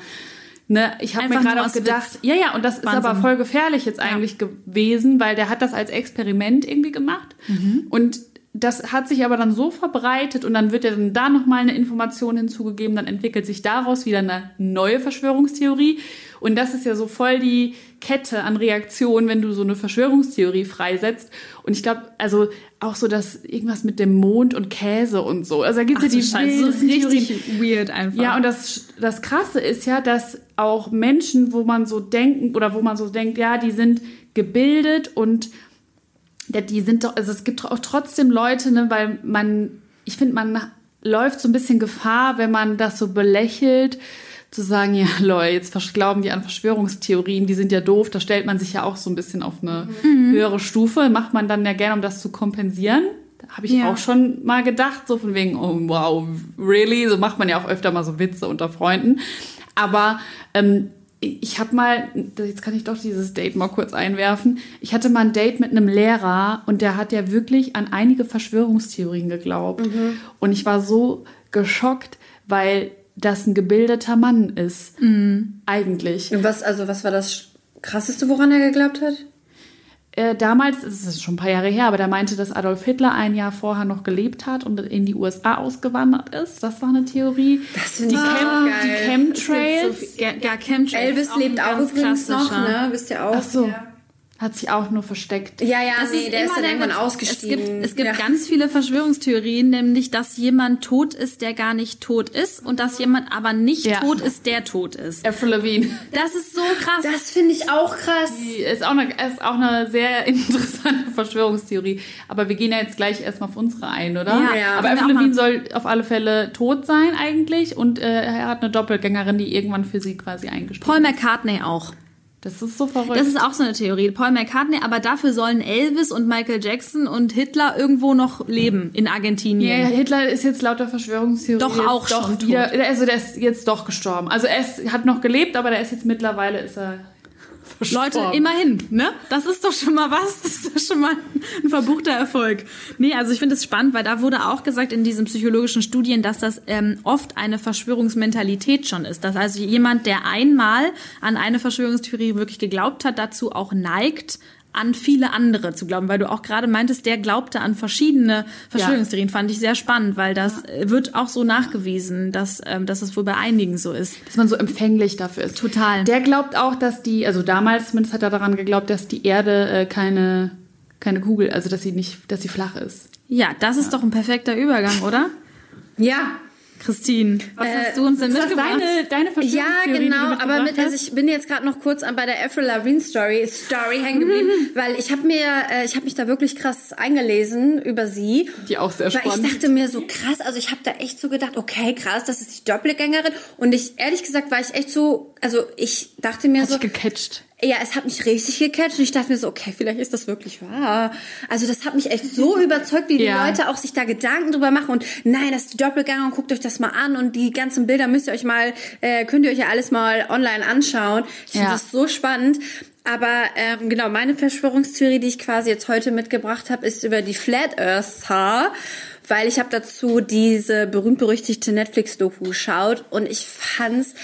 ne, ich habe mir gerade auch gedacht, ja, ja, und das ist aber Wahnsinn. voll gefährlich jetzt eigentlich gewesen, weil der hat das als Experiment irgendwie gemacht und das hat sich aber dann so verbreitet und dann wird ja dann da nochmal eine Information hinzugegeben, dann entwickelt sich daraus wieder eine neue Verschwörungstheorie. Und das ist ja so voll die Kette an Reaktionen, wenn du so eine Verschwörungstheorie freisetzt. Und ich glaube, also auch so das irgendwas mit dem Mond und Käse und so. Also da gibt's ja die Scheiße, so wildesten Theorien. richtig weird einfach. Ja, und das, das Krasse ist ja, dass auch Menschen, wo man so denken oder wo man so denkt, ja, die sind gebildet und die sind doch, also es gibt auch trotzdem Leute, ne, weil man, ich finde, man läuft so ein bisschen Gefahr, wenn man das so belächelt, zu sagen, ja, Leute, jetzt glauben die an Verschwörungstheorien, die sind ja doof, da stellt man sich ja auch so ein bisschen auf eine höhere Stufe, macht man dann ja gerne, um das zu kompensieren. Da habe ich Ja. auch schon mal gedacht, so von wegen, oh wow, really? So macht man ja auch öfter mal so Witze unter Freunden. Aber ähm, ich habe mal, jetzt kann ich doch dieses Date mal kurz einwerfen. Ich hatte mal ein Date mit einem Lehrer und der hat ja wirklich an einige Verschwörungstheorien geglaubt. Und ich war so geschockt, weil das ein gebildeter Mann ist. Eigentlich. Und was, also, was war das krasseste, woran er geglaubt hat? Äh, damals, das ist schon ein paar Jahre her, aber der meinte, dass Adolf Hitler ein Jahr vorher noch gelebt hat und in die USA ausgewandert ist. Das war eine Theorie. Das die, finde ich Chem auch die geil. Chemtrails. Ja, ja, Chemtrails Elvis lebt auch übrigens noch, ne? Wisst ihr auch? Ach so. Hat sich auch nur versteckt. Ja, ja, Das nee, ist der ist immer dann der irgendwann ausgestiegen. Es gibt, es gibt ja. ganz viele Verschwörungstheorien, nämlich, dass jemand tot ist, der gar nicht tot ist und dass jemand aber nicht Ja. tot ist, der tot ist. Avril Lavigne. Das ist so krass. Das finde ich auch krass. Die Ist auch, eine, ist auch eine sehr interessante Verschwörungstheorie. Aber wir gehen ja jetzt gleich erstmal auf unsere ein, oder? Ja, ja. Aber Avril Lavigne soll auf alle Fälle tot sein eigentlich und äh, er hat eine Doppelgängerin, die irgendwann für sie quasi eingestellt Paul McCartney auch. Das ist so verrückt. Das ist auch so eine Theorie. Paul McCartney, aber dafür sollen Elvis und Michael Jackson und Hitler irgendwo noch leben in Argentinien. ja, Hitler ist jetzt laut der Verschwörungstheorie Doch auch schon tot. wieder, Also der ist jetzt doch gestorben. Also er ist, hat noch gelebt, aber der ist jetzt mittlerweile ist er Leute, immerhin, ne? Das ist doch schon mal was. Das ist doch schon mal ein verbuchter Erfolg. Nee, also ich finde es spannend, weil da wurde auch gesagt in diesen psychologischen Studien, dass das ähm, oft eine Verschwörungsmentalität schon ist. Dass also jemand, der einmal an eine Verschwörungstheorie wirklich geglaubt hat, dazu auch neigt, an viele andere zu glauben, weil du auch gerade meintest, der glaubte an verschiedene Verschwörungstheorien, fand ich sehr spannend, weil das äh, wird auch so nachgewiesen, dass, ähm, dass es wohl bei einigen so ist. dass man so empfänglich dafür ist. Total. Der glaubt auch, dass die, also damals zumindest hat er daran geglaubt, dass die Erde äh, keine, keine Kugel, also dass sie nicht, dass sie flach ist. Ja, das ist doch ein perfekter Übergang, oder? Ja, Christine, was hast du uns denn mitgebracht? deine, deine ja, Verschwörungstheorie, die du genau. Aber mit, also ich bin jetzt gerade noch kurz an bei der Avril Lavigne Story, Story hängen geblieben, weil ich habe mir, äh, ich habe mich da wirklich krass eingelesen über sie. Die auch sehr Weil ich spannend. dachte mir so krass, also ich habe da echt so gedacht, okay, krass, das ist die Doppelgängerin. Und ich, ehrlich gesagt, war ich echt so, also ich dachte mir Hat so, dich gecatcht. Ja, es hat mich richtig gecatcht und ich dachte mir so, okay, vielleicht ist das wirklich wahr. Also das hat mich echt so überzeugt, wie die Ja. Leute auch sich da Gedanken drüber machen und nein, das ist die Doppelgänger und guckt euch das mal an und die ganzen Bilder müsst ihr euch mal, äh, könnt ihr euch ja alles mal online anschauen. Ich finde Ja. das so spannend. Aber ähm, genau, meine Verschwörungstheorie, die ich quasi jetzt heute mitgebracht habe, ist über die Flat Earther, weil ich habe dazu diese berühmt-berüchtigte Netflix-Doku geschaut und ich fand's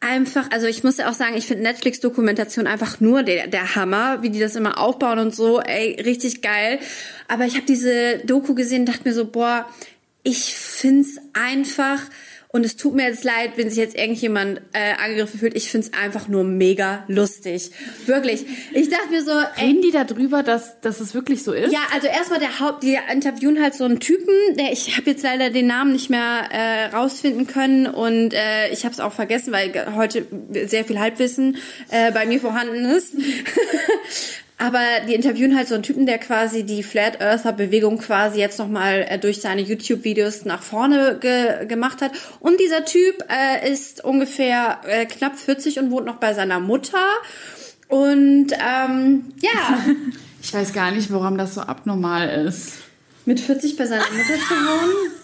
einfach, also ich muss ja auch sagen, ich finde Netflix-Dokumentation einfach nur der, der Hammer, wie die das immer aufbauen und so, ey, richtig geil. Aber ich habe diese Doku gesehen und dachte mir so, boah, ich find's einfach, und es tut mir jetzt leid, wenn sich jetzt irgendjemand äh, angegriffen fühlt, ich find's einfach nur mega lustig. Wirklich. Ich dachte mir so, ey, Reden die darüber, dass, dass es wirklich so ist? ja, also erstmal der Haupt, die interviewen halt so einen Typen, der ich habe jetzt leider den Namen nicht mehr äh, rausfinden können und äh, ich habe es auch vergessen, weil heute sehr viel Halbwissen äh, bei mir vorhanden ist. Aber die interviewen halt so einen Typen, der quasi die Flat Earther Bewegung quasi jetzt nochmal äh, durch seine YouTube-Videos nach vorne ge gemacht hat. Und dieser Typ äh, ist ungefähr äh, knapp 40 und wohnt noch bei seiner Mutter. Und ähm, ja, Ich weiß gar nicht, warum das so abnormal ist. mit 40 bei seiner Mutter zu wohnen.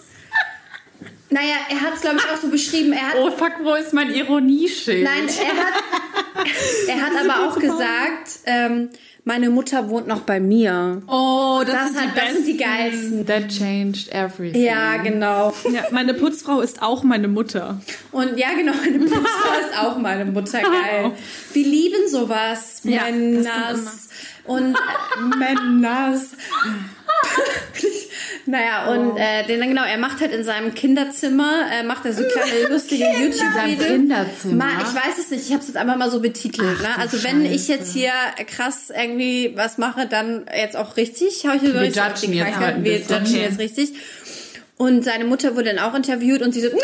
Naja, er hat es, glaube ich, auch so beschrieben. Er hat, Oh fuck, wo ist mein Ironieschild? nein, er hat, er hat aber auch gesagt, ähm, meine Mutter wohnt noch bei mir. Oh, das, Das, sind hat, die das sind die besten. geilsten. That changed everything. Ja, genau. Ja, meine Putzfrau ist auch meine Mutter. Und ja, genau, meine Putzfrau ist auch meine Mutter. Geil. Wir lieben sowas. Ja, das Männers. Und äh, Männers. naja, und äh, den, genau, er macht halt in seinem Kinderzimmer, äh, macht er so kleine lustige YouTube-Videos. Ich weiß es nicht, ich habe es jetzt einfach mal so betitelt. ne? Also wenn ich jetzt hier krass irgendwie was mache, dann jetzt auch richtig. Hau ich Wir auf judgen jetzt halt Wir judgen Okay. jetzt richtig. Und seine Mutter wurde dann auch interviewt und sie so, die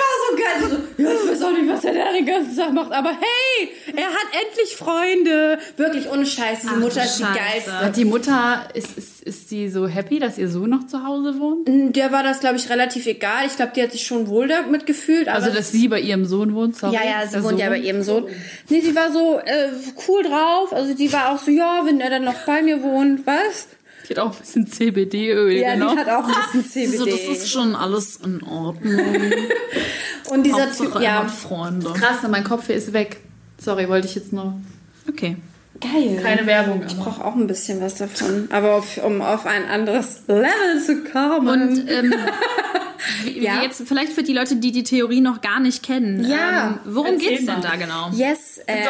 war so geil. Sie so, ja, ich weiß auch nicht, was er da den ganzen Tag macht, aber hey, er hat endlich Freunde. Wirklich ohne Scheiß, diese Ach, Mutter ist die geilste. Die Mutter, ist, ist, ist die so happy, dass ihr Sohn noch zu Hause wohnt? Der war das, glaube ich, relativ egal. Ich glaube, die hat sich schon wohl damit gefühlt. Also, dass sie bei ihrem Sohn wohnt, sorry. Ja, ja, sie wohnt ja Sohn. bei ihrem Sohn. Nee, sie war so äh, cool drauf. Also die war auch so, ja, wenn er dann noch bei mir wohnt, was? Die hat auch ein bisschen CBD-Öl, Ja, genau. die hat auch ein bisschen So, CBD. das ist schon alles in Ordnung. Und dieser Hauptsache, Typ, ja, hat Freunde. Krass, mein Kopf ist weg. Sorry, wollte ich jetzt nur. Okay. Geil. Keine Werbung. Ich brauche auch ein bisschen was davon. Aber auf, um auf ein anderes Level zu kommen. Und ähm, Ja. jetzt vielleicht für die Leute, die die Theorie noch gar nicht kennen. Ja. Ähm, worum Erzähl geht's denn da genau? yes, äh,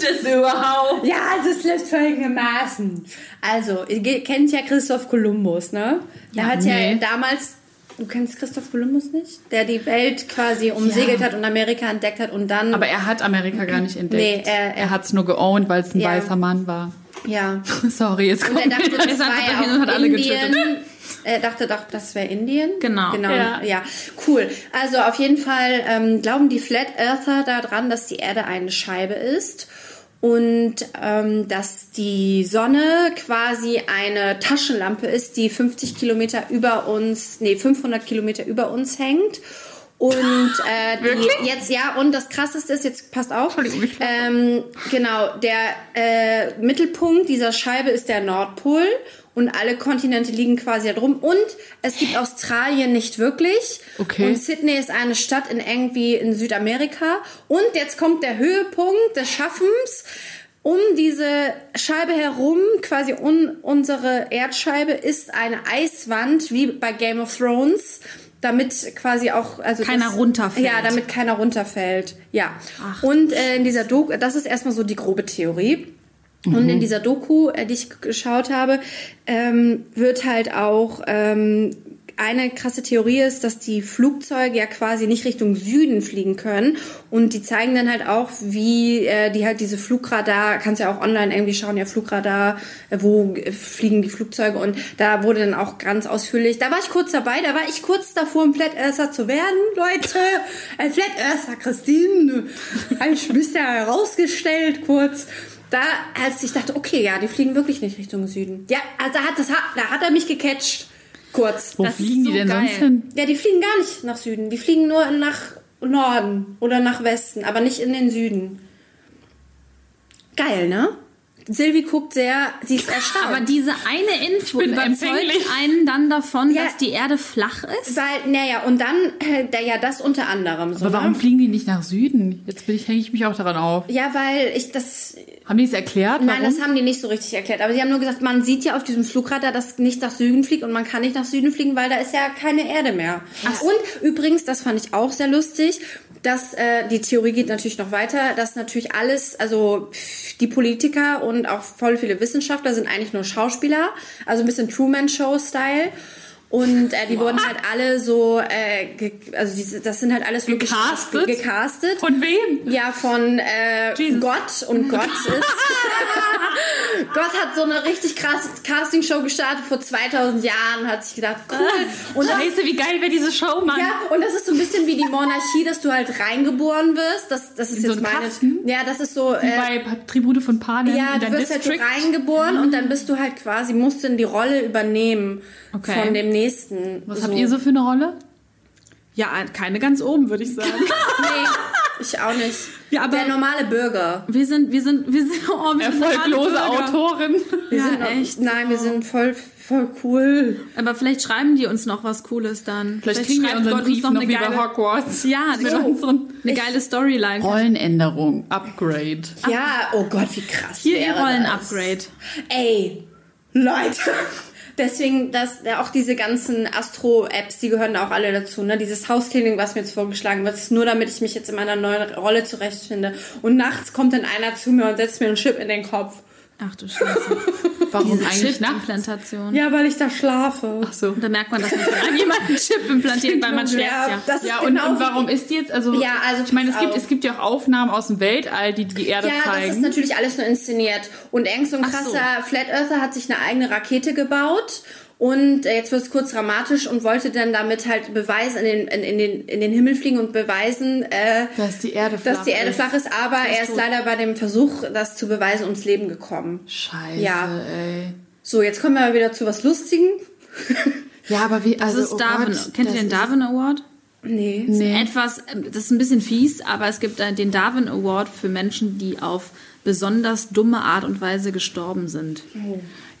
das überhaupt? Ja, das lässt folgendermaßen. Also, ihr kennt ja Christoph Kolumbus, ne? Der hat ja nee. damals Du kennst Christoph Kolumbus nicht? Der die Welt quasi umsegelt hat und Amerika entdeckt hat und dann. Aber er hat Amerika gar nicht entdeckt. Nee, er- er- hat es nur geowned, weil es ein Ja. weißer Mann war. ja. Sorry, jetzt Und er kommt dachte, das war ja und hat alle Indien. Er dachte doch, das wäre Indien. Genau. Genau. Ja. Ja. cool. Also auf jeden Fall ähm, glauben die Flat Earther daran, dass die Erde eine Scheibe ist und ähm, dass die Sonne quasi eine Taschenlampe ist, die 50 Kilometer über uns, nee 500 Kilometer über uns hängt. Und äh, die, jetzt ja und das krasseste ist jetzt passt auf. Ähm, genau der äh, Mittelpunkt dieser Scheibe ist der Nordpol und alle Kontinente liegen quasi da drum und es gibt Australien nicht wirklich. Okay. Und Sydney ist eine Stadt in irgendwie in Südamerika und jetzt kommt der Höhepunkt des Schaffens. Um diese Scheibe herum, quasi un, unsere Erdscheibe, ist eine Eiswand, wie bei Game of Thrones, damit quasi auch also Keiner runterfällt. Ja, damit keiner runterfällt. Ja. Und äh, in dieser Doku, das ist erstmal so die grobe Theorie. Und in dieser Doku, äh, die ich geschaut habe, ähm, wird halt auch ähm, eine krasse Theorie ist, dass die Flugzeuge ja quasi nicht Richtung Süden fliegen können. Und die zeigen dann halt auch, wie äh, die halt diese Flugradar, kannst ja auch online irgendwie schauen, ja Flugradar, äh, wo fliegen die Flugzeuge. Und da wurde dann auch ganz ausführlich, da war ich kurz dabei, da war ich kurz davor, ein Flat Earther zu werden, Leute. Ein Flat Earther, Christine. Hab ich ein bisschen herausgestellt kurz da, als ich dachte, okay, ja, die fliegen wirklich nicht Richtung Süden. Ja, also hat das, da hat er mich gecatcht. Kurz. Wo Das fliegen die so denn geil. sonst hin? Ja, die fliegen gar nicht nach Süden. Die fliegen nur nach Norden oder nach Westen, aber nicht in den Süden. Geil, ne? Silvi guckt sehr, sie ist erstaunt. Aber diese eine Info überzeugt einen dann davon, Ja. dass die Erde flach ist. Weil, naja, und dann, äh, da, ja, das unter anderem so. Aber warum ne? fliegen die nicht nach Süden? Jetzt bin ich, hänge ich mich auch daran auf. Ja, weil ich das, Haben die es erklärt? Nein, warum? das haben die nicht so richtig erklärt. Aber sie haben nur gesagt, man sieht ja auf diesem Flugradar, dass nicht nach Süden fliegt und man kann nicht nach Süden fliegen, weil da ist ja keine Erde mehr. Und übrigens, das fand ich auch sehr lustig, dass äh, die Theorie geht natürlich noch weiter, dass natürlich alles, also die Politiker und auch voll viele Wissenschaftler sind eigentlich nur Schauspieler, also ein bisschen Truman-Show-Style. Und äh, die wurden halt alle so, äh, also diese, das sind halt alles wirklich Gecastet? gecastet. Von wem? Ja, von äh, Jesus. Gott und Gott ist. Gott hat so eine richtig krasse Castingshow gestartet vor 2000 Jahren, hat sich gedacht, cool. Und das, Scheiße, wie geil wäre diese Show, Mann. ja, und das ist so ein bisschen wie die Monarchie, dass du halt reingeboren wirst. Das, das ist In so jetzt einen meine. Kasten? Ja, das ist so. Äh, bei Tribute von Panem ja, in du wirst halt so District. reingeboren und dann bist du halt quasi, musst du die Rolle übernehmen Okay. von dem nächsten. Was habt ihr so für eine Rolle? Ja, keine ganz oben, würde ich sagen. Nee, ich auch nicht. Ja, aber- Der normale Bürger. wir sind, wir sind, wir sind, oh, wir sind Erfolglose normale Bürger. Autorin. Wir Ja, sind noch, echt. Nein, wir sind voll, voll cool. Aber vielleicht schreiben die uns noch was Cooles dann. Vielleicht kriegen wir unseren Gott uns Brief noch, wie bei geile, Hogwarts. Ja, mit so. unseren eine geile Storyline. Rollenänderung, Upgrade. Ja, oh Gott, wie krass. Hier ihr. Rollen-Upgrade. Ey, Leute. Deswegen, dass ja, auch diese ganzen Astro-Apps, die gehören auch alle dazu. Ne? Dieses Housecleaning, was mir jetzt vorgeschlagen wird, ist nur, damit ich mich jetzt in meiner neuen Rolle zurechtfinde. Und nachts kommt dann einer zu mir und setzt mir einen Chip in den Kopf. Ach du Scheiße. Warum Diese eigentlich? Chip-Implantation. Ja, weil ich da schlafe. Ach so. Und da merkt man das nicht, wenn jemand einen Chip implantiert, weil man schläft ja. das ist Ja, und, genau und warum ist die jetzt, also, Ja, also ich meine, es gibt, es gibt ja auch Aufnahmen aus dem Weltall, die die Erde Ja, das ist zeigen. natürlich alles nur inszeniert. Und so ein Ach so. krasser Flat Earther hat sich eine eigene Rakete gebaut. Und äh, jetzt wird es kurz dramatisch und wollte dann damit halt beweisen, in den, in, in, den, in den Himmel fliegen und beweisen, äh, dass die Erde flach dass die Erde ist. flach ist. Aber er ist leider bei dem Versuch, das zu beweisen, ums Leben gekommen. Scheiße, Ja. ey. So, jetzt kommen wir mal wieder zu was Lustigem. Ja, aber wie, Das also, ist oh Darwin. Gott, Kennt ihr das den Darwin Award? Nee. Nee. Etwas, ähm, das ist ein bisschen fies, aber es gibt äh, den Darwin Award für Menschen, die auf besonders dumme Art und Weise gestorben sind.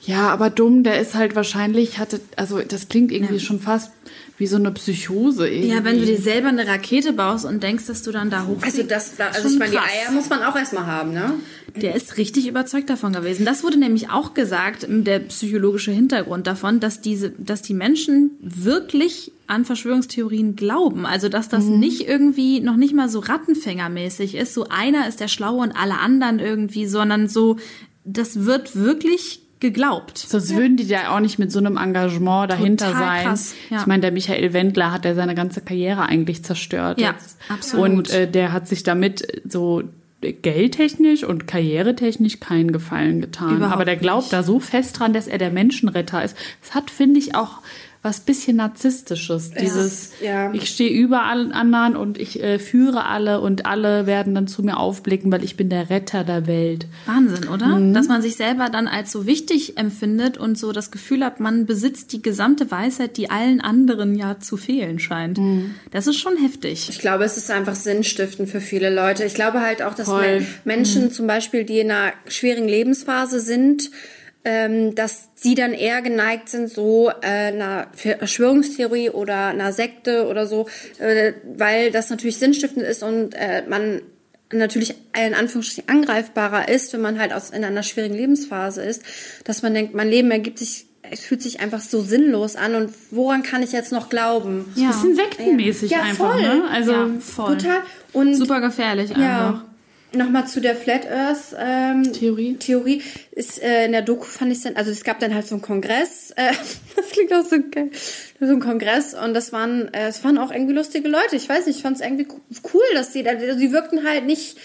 Ja, aber dumm, der ist halt wahrscheinlich, hatte, also das klingt irgendwie schon fast wie so eine Psychose irgendwie. Ja, wenn du dir selber eine Rakete baust und denkst, dass du dann da hochfliegst. Also, das, da- also ich meine, die. Eier muss man auch erstmal haben, ne? Der ist richtig überzeugt davon gewesen. Das wurde nämlich auch gesagt, der psychologische Hintergrund davon, dass diese, dass die Menschen wirklich an Verschwörungstheorien glauben. Also, dass das nicht irgendwie noch nicht mal so Rattenfängermäßig ist. So einer ist der Schlaue und alle anderen irgendwie, sondern so, das wird wirklich geglaubt. Sonst würden die ja auch nicht mit so einem Engagement dahinter Total sein. krass, ja. Ich meine, der Michael Wendler hat ja seine ganze Karriere eigentlich zerstört. Ja, jetzt. absolut. Und äh, der hat sich damit so geldtechnisch und karrieretechnisch keinen Gefallen getan. Überhaupt Aber der glaubt nicht. da so fest dran, dass er der Menschenretter ist. Es hat, finde ich, auch was bisschen narzisstisches. Dieses, ja. ich stehe über allen anderen und ich äh, führe alle und alle werden dann zu mir aufblicken, weil ich bin der Retter der Welt. Wahnsinn, oder? Dass man sich selber dann als so wichtig empfindet und so das Gefühl hat, man besitzt die gesamte Weisheit, die allen anderen ja zu fehlen scheint. Das ist schon heftig. Ich glaube, es ist einfach sinnstiftend für viele Leute. Ich glaube halt auch, dass Voll. Men Menschen zum Beispiel, die in einer schwierigen Lebensphase sind, ähm, dass sie dann eher geneigt sind, so äh, einer Verschwörungstheorie oder einer Sekte oder so, äh, weil das natürlich sinnstiftend ist und äh, man natürlich in Anführungsstrichen angreifbarer ist, wenn man halt aus in einer schwierigen Lebensphase ist, dass man denkt, mein Leben ergibt sich, es fühlt sich einfach so sinnlos an und woran kann ich jetzt noch glauben? Ja. Bisschen sektenmäßig Ja, einfach, voll. ne? Also ja, voll. Total. Und Super gefährlich einfach. ja. Nochmal zu der Flat Earth ähm, Theorie. Theorie ist äh, in der Doku fand ich dann, also es gab dann halt so einen Kongress, äh, das klingt auch so geil, so ein Kongress und das waren, äh, es waren auch irgendwie lustige Leute. Ich weiß nicht, ich fand es irgendwie cool, dass die, also die wirkten halt nicht,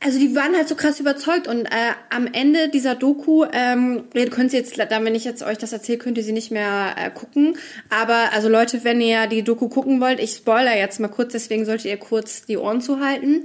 also die waren halt so krass überzeugt und äh, am Ende dieser Doku, ähm, ihr könnt sie jetzt, dann wenn ich jetzt euch das erzähle, könnt ihr sie nicht mehr äh, gucken. Aber also Leute, wenn ihr die Doku gucken wollt, ich spoiler jetzt mal kurz, deswegen solltet ihr kurz die Ohren zuhalten.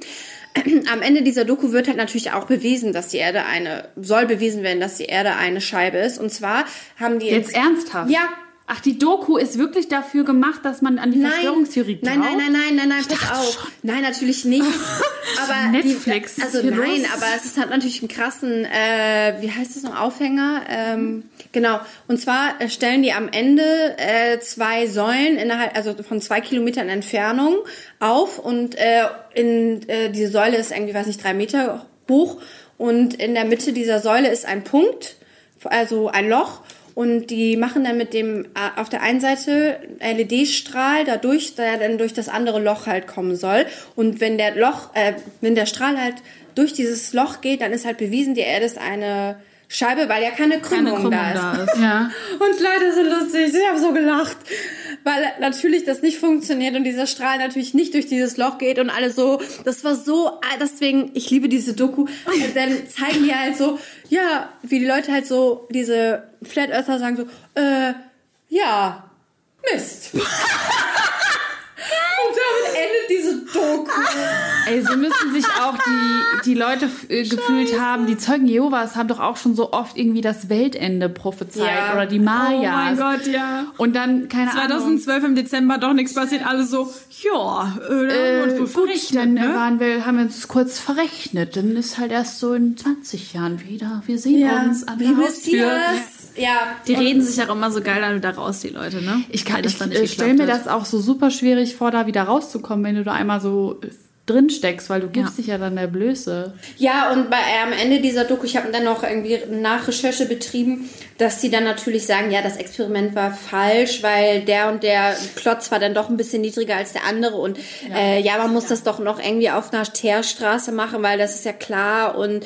Am Ende dieser Doku wird halt natürlich auch bewiesen, dass die Erde eine, soll bewiesen werden, dass die Erde eine Scheibe ist. Und zwar haben die Jetzt ernsthaft? Ja. Ach, die Doku ist wirklich dafür gemacht, dass man an die Nein, Verschwörungstheorie glaubt? nein, nein, nein, nein, nein, nein, pass auf. Nein, natürlich nicht. aber Netflix, Die, also nein, los. aber es halt natürlich einen krassen, äh, wie heißt das noch, Aufhänger. Ähm, genau. Und zwar äh, stellen die am Ende äh, zwei Säulen innerhalb, also von zwei Kilometern Entfernung auf und äh, in äh, diese Säule ist irgendwie, weiß nicht, drei Meter hoch und in der Mitte dieser Säule ist ein Punkt, also ein Loch und die machen dann mit dem äh, auf der einen Seite LED-Strahl dadurch, der dann durch das andere Loch halt kommen soll. Und wenn der Loch, äh, wenn der Strahl halt durch dieses Loch geht, dann ist halt bewiesen, die Erde ist eine Scheibe, weil ja keine Krümmung, Krümmung da ist. da ist. Ja. Und Leute sind lustig, ich habe so gelacht, weil natürlich das nicht funktioniert und dieser Strahl natürlich nicht durch dieses Loch geht und alle so, das war so, deswegen, ich liebe diese Doku, und dann zeigen die halt so, ja, wie die Leute halt so, diese Flat Earther sagen so, äh, ja, Mist. und damit endet diese Doku. Ey, so müssen sich auch die, die Leute äh, gefühlt haben. Die Zeugen Jehovas haben doch auch schon so oft irgendwie das Weltende prophezeit Ja. oder die Oh Mayas. mein Gott, ja. Und dann, keine Ahnung. 2012 im Dezember doch nichts passiert, alle so, ja, äh, Äh, gut, dann ne? waren wir, haben wir uns kurz verrechnet. Dann ist halt erst so in 20 Jahren wieder. Wir sehen uns an wie der Haustür. Messias. Ja, Die reden sich auch immer so geil dann wieder raus, die Leute, ne? Ich kann, ich dann nicht stelle mir geklappt das auch so super schwierig vor, da wieder rauszukommen, wenn du da einmal so äh, drin steckst, weil du gibst Ja. dich ja dann der Blöße. Ja, und bei, äh, am Ende dieser Doku, ich habe dann noch irgendwie Nachrecherche betrieben, dass die dann natürlich sagen, ja, das Experiment war falsch, weil der und der Klotz war dann doch ein bisschen niedriger als der andere und ja, äh, ja man muss das doch noch irgendwie auf einer Teerstraße machen, weil das ist ja klar und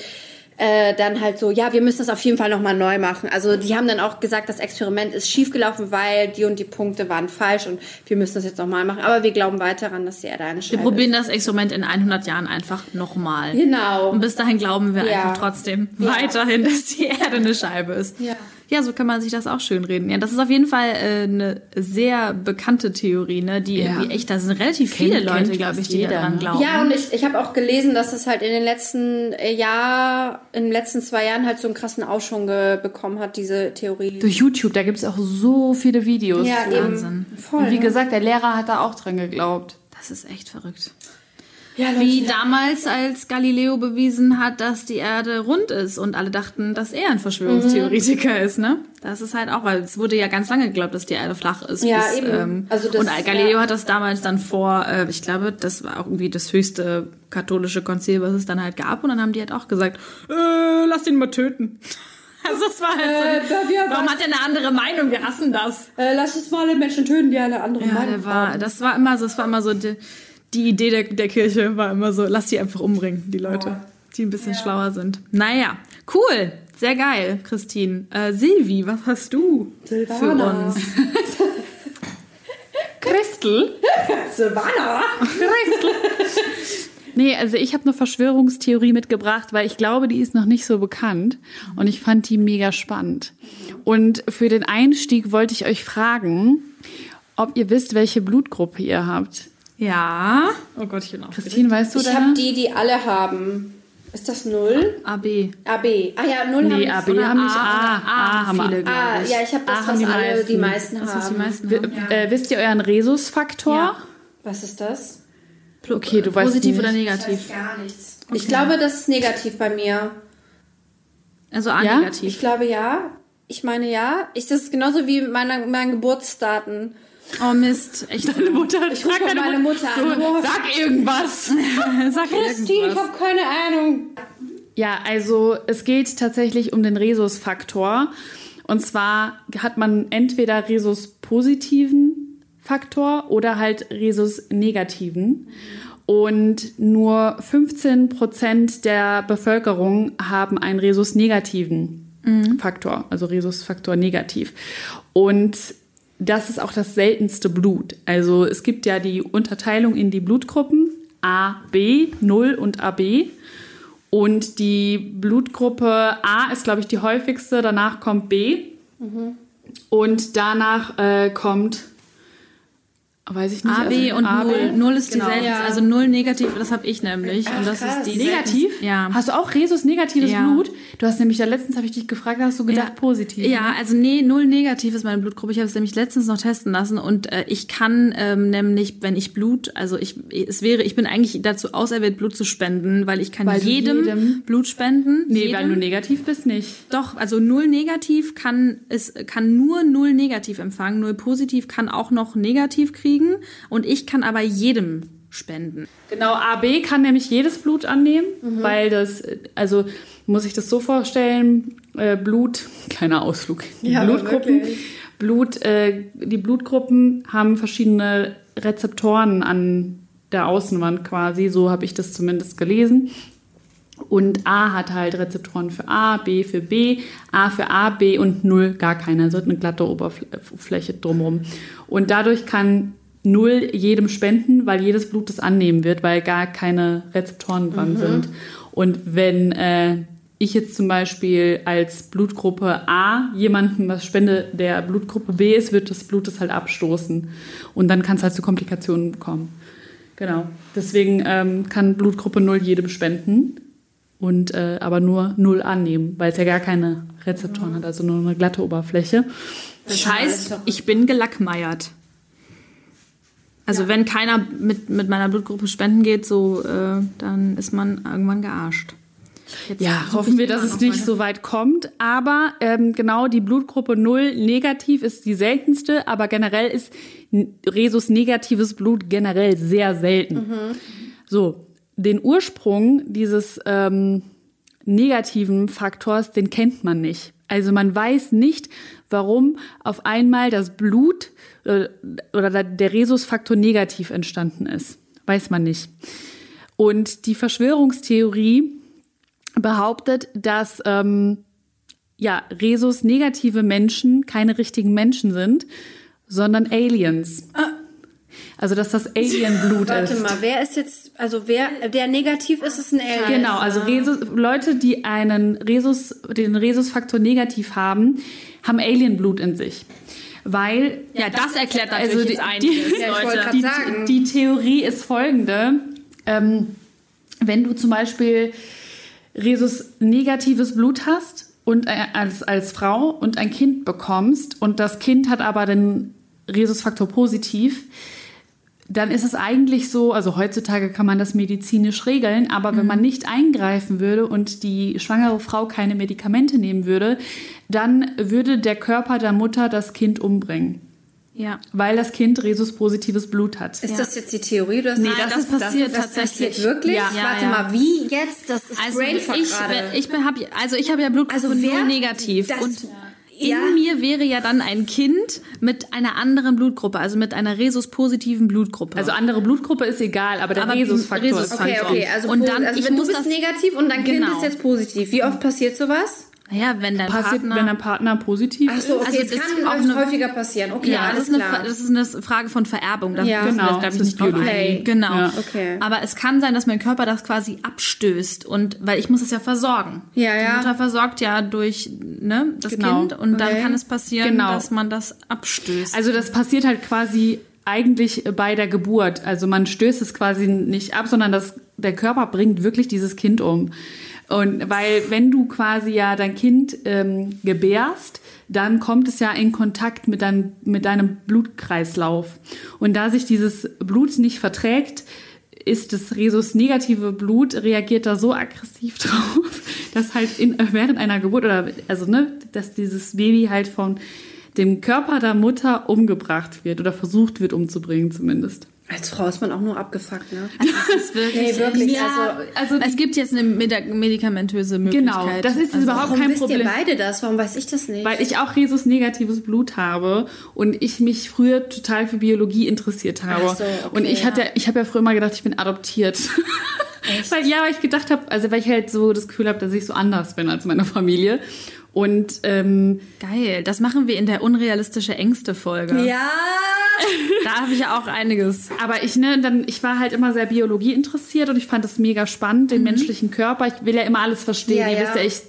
äh, dann halt so, ja, wir müssen das auf jeden Fall nochmal neu machen. Also die haben dann auch gesagt, das Experiment ist schiefgelaufen, weil die und die Punkte waren falsch und wir müssen das jetzt nochmal machen. Aber wir glauben weiter daran, dass die Erde eine Wir probieren das Experiment in 100 Jahren einfach nochmal. Genau. Und bis dahin glauben wir Ja. einfach trotzdem weiterhin, dass die Erde eine Scheibe ist. Ja. Ja, so kann man sich das auch schön reden. Ja, das ist auf jeden Fall äh, eine sehr bekannte Theorie, ne? Die Ja. irgendwie echt, da sind relativ viele Kennt- Leute, kennt glaube ich, die daran ne? glauben. Ja, und ich, ich habe auch gelesen, dass es halt in den letzten äh, Jahr, in den letzten zwei Jahren halt so einen krassen Aufschwung bekommen hat, diese Theorie. Durch YouTube, da gibt es auch so viele Videos. ja, Wahnsinn. eben. Voll. Und wie ne? gesagt, der Lehrer hat da auch dran geglaubt. Das ist echt verrückt. Ja, Leute, Wie damals, als Galileo bewiesen hat, dass die Erde rund ist und alle dachten, dass er ein Verschwörungstheoretiker ist, ne? Das ist halt auch, weil es wurde ja ganz lange geglaubt, dass die Erde flach ist. Ja, bis, eben. Ähm, Also das- und Galileo ja. hat das damals dann vor, äh, ich glaube, das war auch irgendwie das höchste katholische Konzil, was es dann halt gab. Und dann haben die halt auch gesagt, äh, lass ihn mal töten. Also es war halt so, wir warum hat er eine andere Meinung? Wir hassen das. äh, lass uns mal alle Menschen töten, die eine andere Ja, Meinung der war, das war immer so, das war immer so die, die Idee der, der Kirche war immer so, lass die einfach umbringen, die Leute, die ein bisschen schlauer sind. Naja, cool. Sehr geil, Christine. Äh, Silvi, was hast du für uns? Christel? Silvana! Nee, also ich habe eine Verschwörungstheorie mitgebracht, weil ich glaube, die ist noch nicht so bekannt und ich fand die mega spannend. Und für den Einstieg wollte ich euch fragen, ob ihr wisst, welche Blutgruppe ihr habt. Ja. Oh Gott, ich bin aufgeregt. Christine, weißt du Ich habe die, die alle haben. Ist das null? AB. AB. Ah ja, null Nee, haben AB haben nicht A, A. A, haben viele, wir. glaub Ah, ich. ja, ich habe das, Ah, was haben die alle meisten. die meisten Das, was die haben. meisten haben. äh, wisst ihr euren Rhesusfaktor? Ja. Was ist das? Okay, du weißt Positiv nicht. oder negativ? Gar nichts. Ich glaube, das ist negativ bei mir. Also A Ja? negativ. Ich glaube ja. Ich meine ja. Ich, das ist genauso wie meine, mein Geburtsdaten. Oh Mist. Echt. Deine Mutter, Ich rufe frag deine meine Mutter an. So, sag irgendwas. Sag Christine, ich irgendwas. habe keine Ahnung. Ja, also es geht tatsächlich um den Rhesusfaktor. Und zwar hat man entweder Rhesus-positiven Faktor oder halt Rhesus-negativen. Und nur 15 Prozent der Bevölkerung haben einen Rhesus-negativen Faktor, also Rhesus-Faktor negativ. Und das ist auch das seltenste Blut. Also es gibt ja die Unterteilung in die Blutgruppen A, B, 0 und AB. Und die Blutgruppe A ist, glaube ich, die häufigste. Danach kommt B. Und danach äh, kommt, weiß ich nicht. AB also und AB. Null. Null ist die Genau. seltenste. Ja. Also Null negativ, das habe ich nämlich. und das krass. ist die Negativ? Ja. Hast du auch Rhesus negatives Ja. Blut? Du hast nämlich ja letztens, habe ich dich gefragt, hast du gedacht Ja. positiv. Ja, also nee, null negativ ist meine Blutgruppe. Ich habe es nämlich letztens noch testen lassen und äh, ich kann ähm, nämlich, wenn ich Blut, also ich, es wäre, ich bin eigentlich dazu auserwählt, Blut zu spenden, weil ich kann Weil jedem, jedem- Blut spenden. Nee, jedem. weil du negativ bist, nicht. Doch, also null negativ kann es kann nur null negativ empfangen, null positiv kann auch noch negativ kriegen und ich kann aber jedem spenden. Genau, AB kann nämlich jedes Blut annehmen, weil das, also muss ich das so vorstellen, äh, Blut, kleiner Ausflug, die Ja, Blutgruppen. Blut, äh, die Blutgruppen haben verschiedene Rezeptoren an der Außenwand quasi, so habe ich das zumindest gelesen. Und A hat halt Rezeptoren für A, B für B, A für A, B und 0 gar keine. Also hat eine glatte Oberfläche drumherum. Und dadurch kann 0 jedem spenden, weil jedes Blut das annehmen wird, weil gar keine Rezeptoren dran sind. Und wenn äh, ich jetzt zum Beispiel als Blutgruppe A jemandem was spende, der Blutgruppe B ist, wird das Blut das halt abstoßen. Und dann kann es halt zu Komplikationen kommen. Genau. Deswegen ähm, kann Blutgruppe 0 jedem spenden und äh, aber nur 0 annehmen, weil es ja gar keine Rezeptoren hat, also nur eine glatte Oberfläche. Das heißt, ich bin gelackmeiert. Also wenn keiner mit, mit meiner Blutgruppe spenden geht, so äh, dann ist man irgendwann gearscht. Jetzt Ja, hoffen wir, dass es nicht meine- so weit kommt. Aber ähm, genau die Blutgruppe 0 negativ ist die seltenste, aber generell ist Rhesus negatives Blut generell sehr selten. So, den Ursprung dieses ähm, negativen Faktors, den kennt man nicht. Also man weiß nicht, warum auf einmal das Blut oder der Rhesusfaktor negativ entstanden ist. Weiß man nicht. Und die Verschwörungstheorie behauptet, dass ähm, ja, Rhesus negative Menschen keine richtigen Menschen sind, sondern Aliens. Also dass das Alienblut Warte ist. mal, wer ist jetzt, also wer, der negativ ist, ist ein Alien. Genau, also Rhesus, Leute, die einen Rhesus, den Rhesusfaktor negativ haben, haben Alienblut in sich. Weil Ja, das erklärt natürlich also die, einiges, Ja, Leute. die, sagen. die Theorie ist folgende. Ähm, wenn du zum Beispiel Rhesus negatives Blut hast und äh, als, als Frau und ein Kind bekommst und das Kind hat aber den Rhesusfaktor positiv, dann ist es eigentlich so, also heutzutage kann man das medizinisch regeln, aber wenn man nicht eingreifen würde und die schwangere Frau keine Medikamente nehmen würde, dann würde der Körper der Mutter das Kind umbringen, Ja. weil das Kind Rhesus-positives Blut hat. Ist das jetzt die Theorie? Du hast Nee, das das, ist- passiert das passiert tatsächlich. wirklich? Ja. Warte Ja, ja. mal, wie jetzt? Das ist Also ich, gerade. ich hab, also ich habe ja Blutgruppe Also wer- negativ das- und in Ja. mir wäre ja dann ein Kind mit einer anderen Blutgruppe, also mit einer Rhesus-positiven Blutgruppe. Also andere Blutgruppe ist egal, aber der Rhesusfaktor ist Rhesusfaktor. Okay, okay, also, Und dann- also ich muss bist das- negativ und dein Kind Genau. ist jetzt positiv. Wie oft passiert sowas? Naja, wenn dein Passiert, Partner... wenn dein Partner positiv Ach so, okay, Also es das kann ist auch eine- häufiger passieren. Okay, ja, das alles ist, eine, klar. das ist eine Frage von Vererbung. Da Ja. Genau, jetzt, glaub ich, das nicht ist drauf eingehen. Genau. Ja. Okay. Aber es kann sein, dass mein Körper das quasi abstößt. Und weil ich muss es ja versorgen. Ja, Die ja. Mutter versorgt ja durch ne, das Genau. Kind und dann Okay. kann es passieren, Genau. dass man das abstößt. Also das passiert halt quasi eigentlich bei der Geburt. Also man stößt es quasi nicht ab, sondern das, der Körper bringt wirklich dieses Kind um. Und weil wenn du quasi ja dein Kind ähm, gebärst, dann kommt es ja in Kontakt mit deinem, mit deinem Blutkreislauf. Und da sich dieses Blut nicht verträgt, ist das Rhesus-negative Blut, reagiert da so aggressiv drauf, dass halt in, während einer Geburt oder, also, ne, dass dieses Baby halt von dem Körper der Mutter umgebracht wird oder versucht wird umzubringen zumindest. Als Frau ist man auch nur abgefuckt, ne? das ist wirklich, Nee, wirklich. Ja, also, also es gibt jetzt eine medi- medikamentöse Möglichkeit. Genau, das ist also, überhaupt warum kein wisst Problem. ihr beide das? Warum weiß ich das nicht? Weil ich auch Rhesus-negatives Blut habe und ich mich früher total für Biologie interessiert habe. Ach so, okay, und ich hatte, ich habe ja früher immer gedacht, ich bin adoptiert. weil ja, weil ich gedacht habe, also weil ich halt so das Gefühl habe, dass ich so anders bin als meine Familie. Und ähm, Geil, das machen wir in der unrealistische Ängste-Folge. ja. Da habe ich ja auch einiges. aber ich ne, dann ich war halt immer sehr Biologie interessiert und ich fand das mega spannend, den menschlichen Körper. Ich will ja immer alles verstehen. Ja, Ihr ja. wisst ja, ich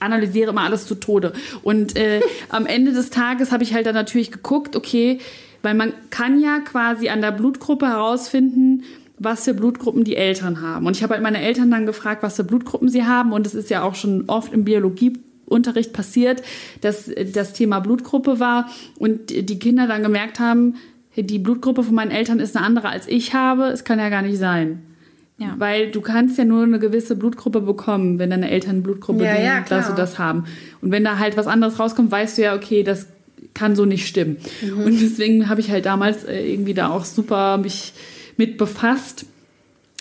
analysiere immer alles zu Tode. Und äh, am Ende des Tages habe ich halt dann natürlich geguckt, okay, weil man kann ja quasi an der Blutgruppe herausfinden, was für Blutgruppen die Eltern haben. Und ich habe halt meine Eltern dann gefragt, was für Blutgruppen sie haben. Und es ist ja auch schon oft im Biologieunterricht passiert, dass äh, das Thema Blutgruppe war und die Kinder dann gemerkt haben, die Blutgruppe von meinen Eltern ist eine andere als ich habe. Es kann ja gar nicht sein. Ja. Weil du kannst ja nur eine gewisse Blutgruppe bekommen, wenn deine Eltern Blutgruppe Ja, ja, das klar. und das haben. Und wenn da halt was anderes rauskommt, weißt du ja, okay, das kann so nicht stimmen. Und deswegen habe ich halt damals äh, irgendwie da auch super mich mit befasst.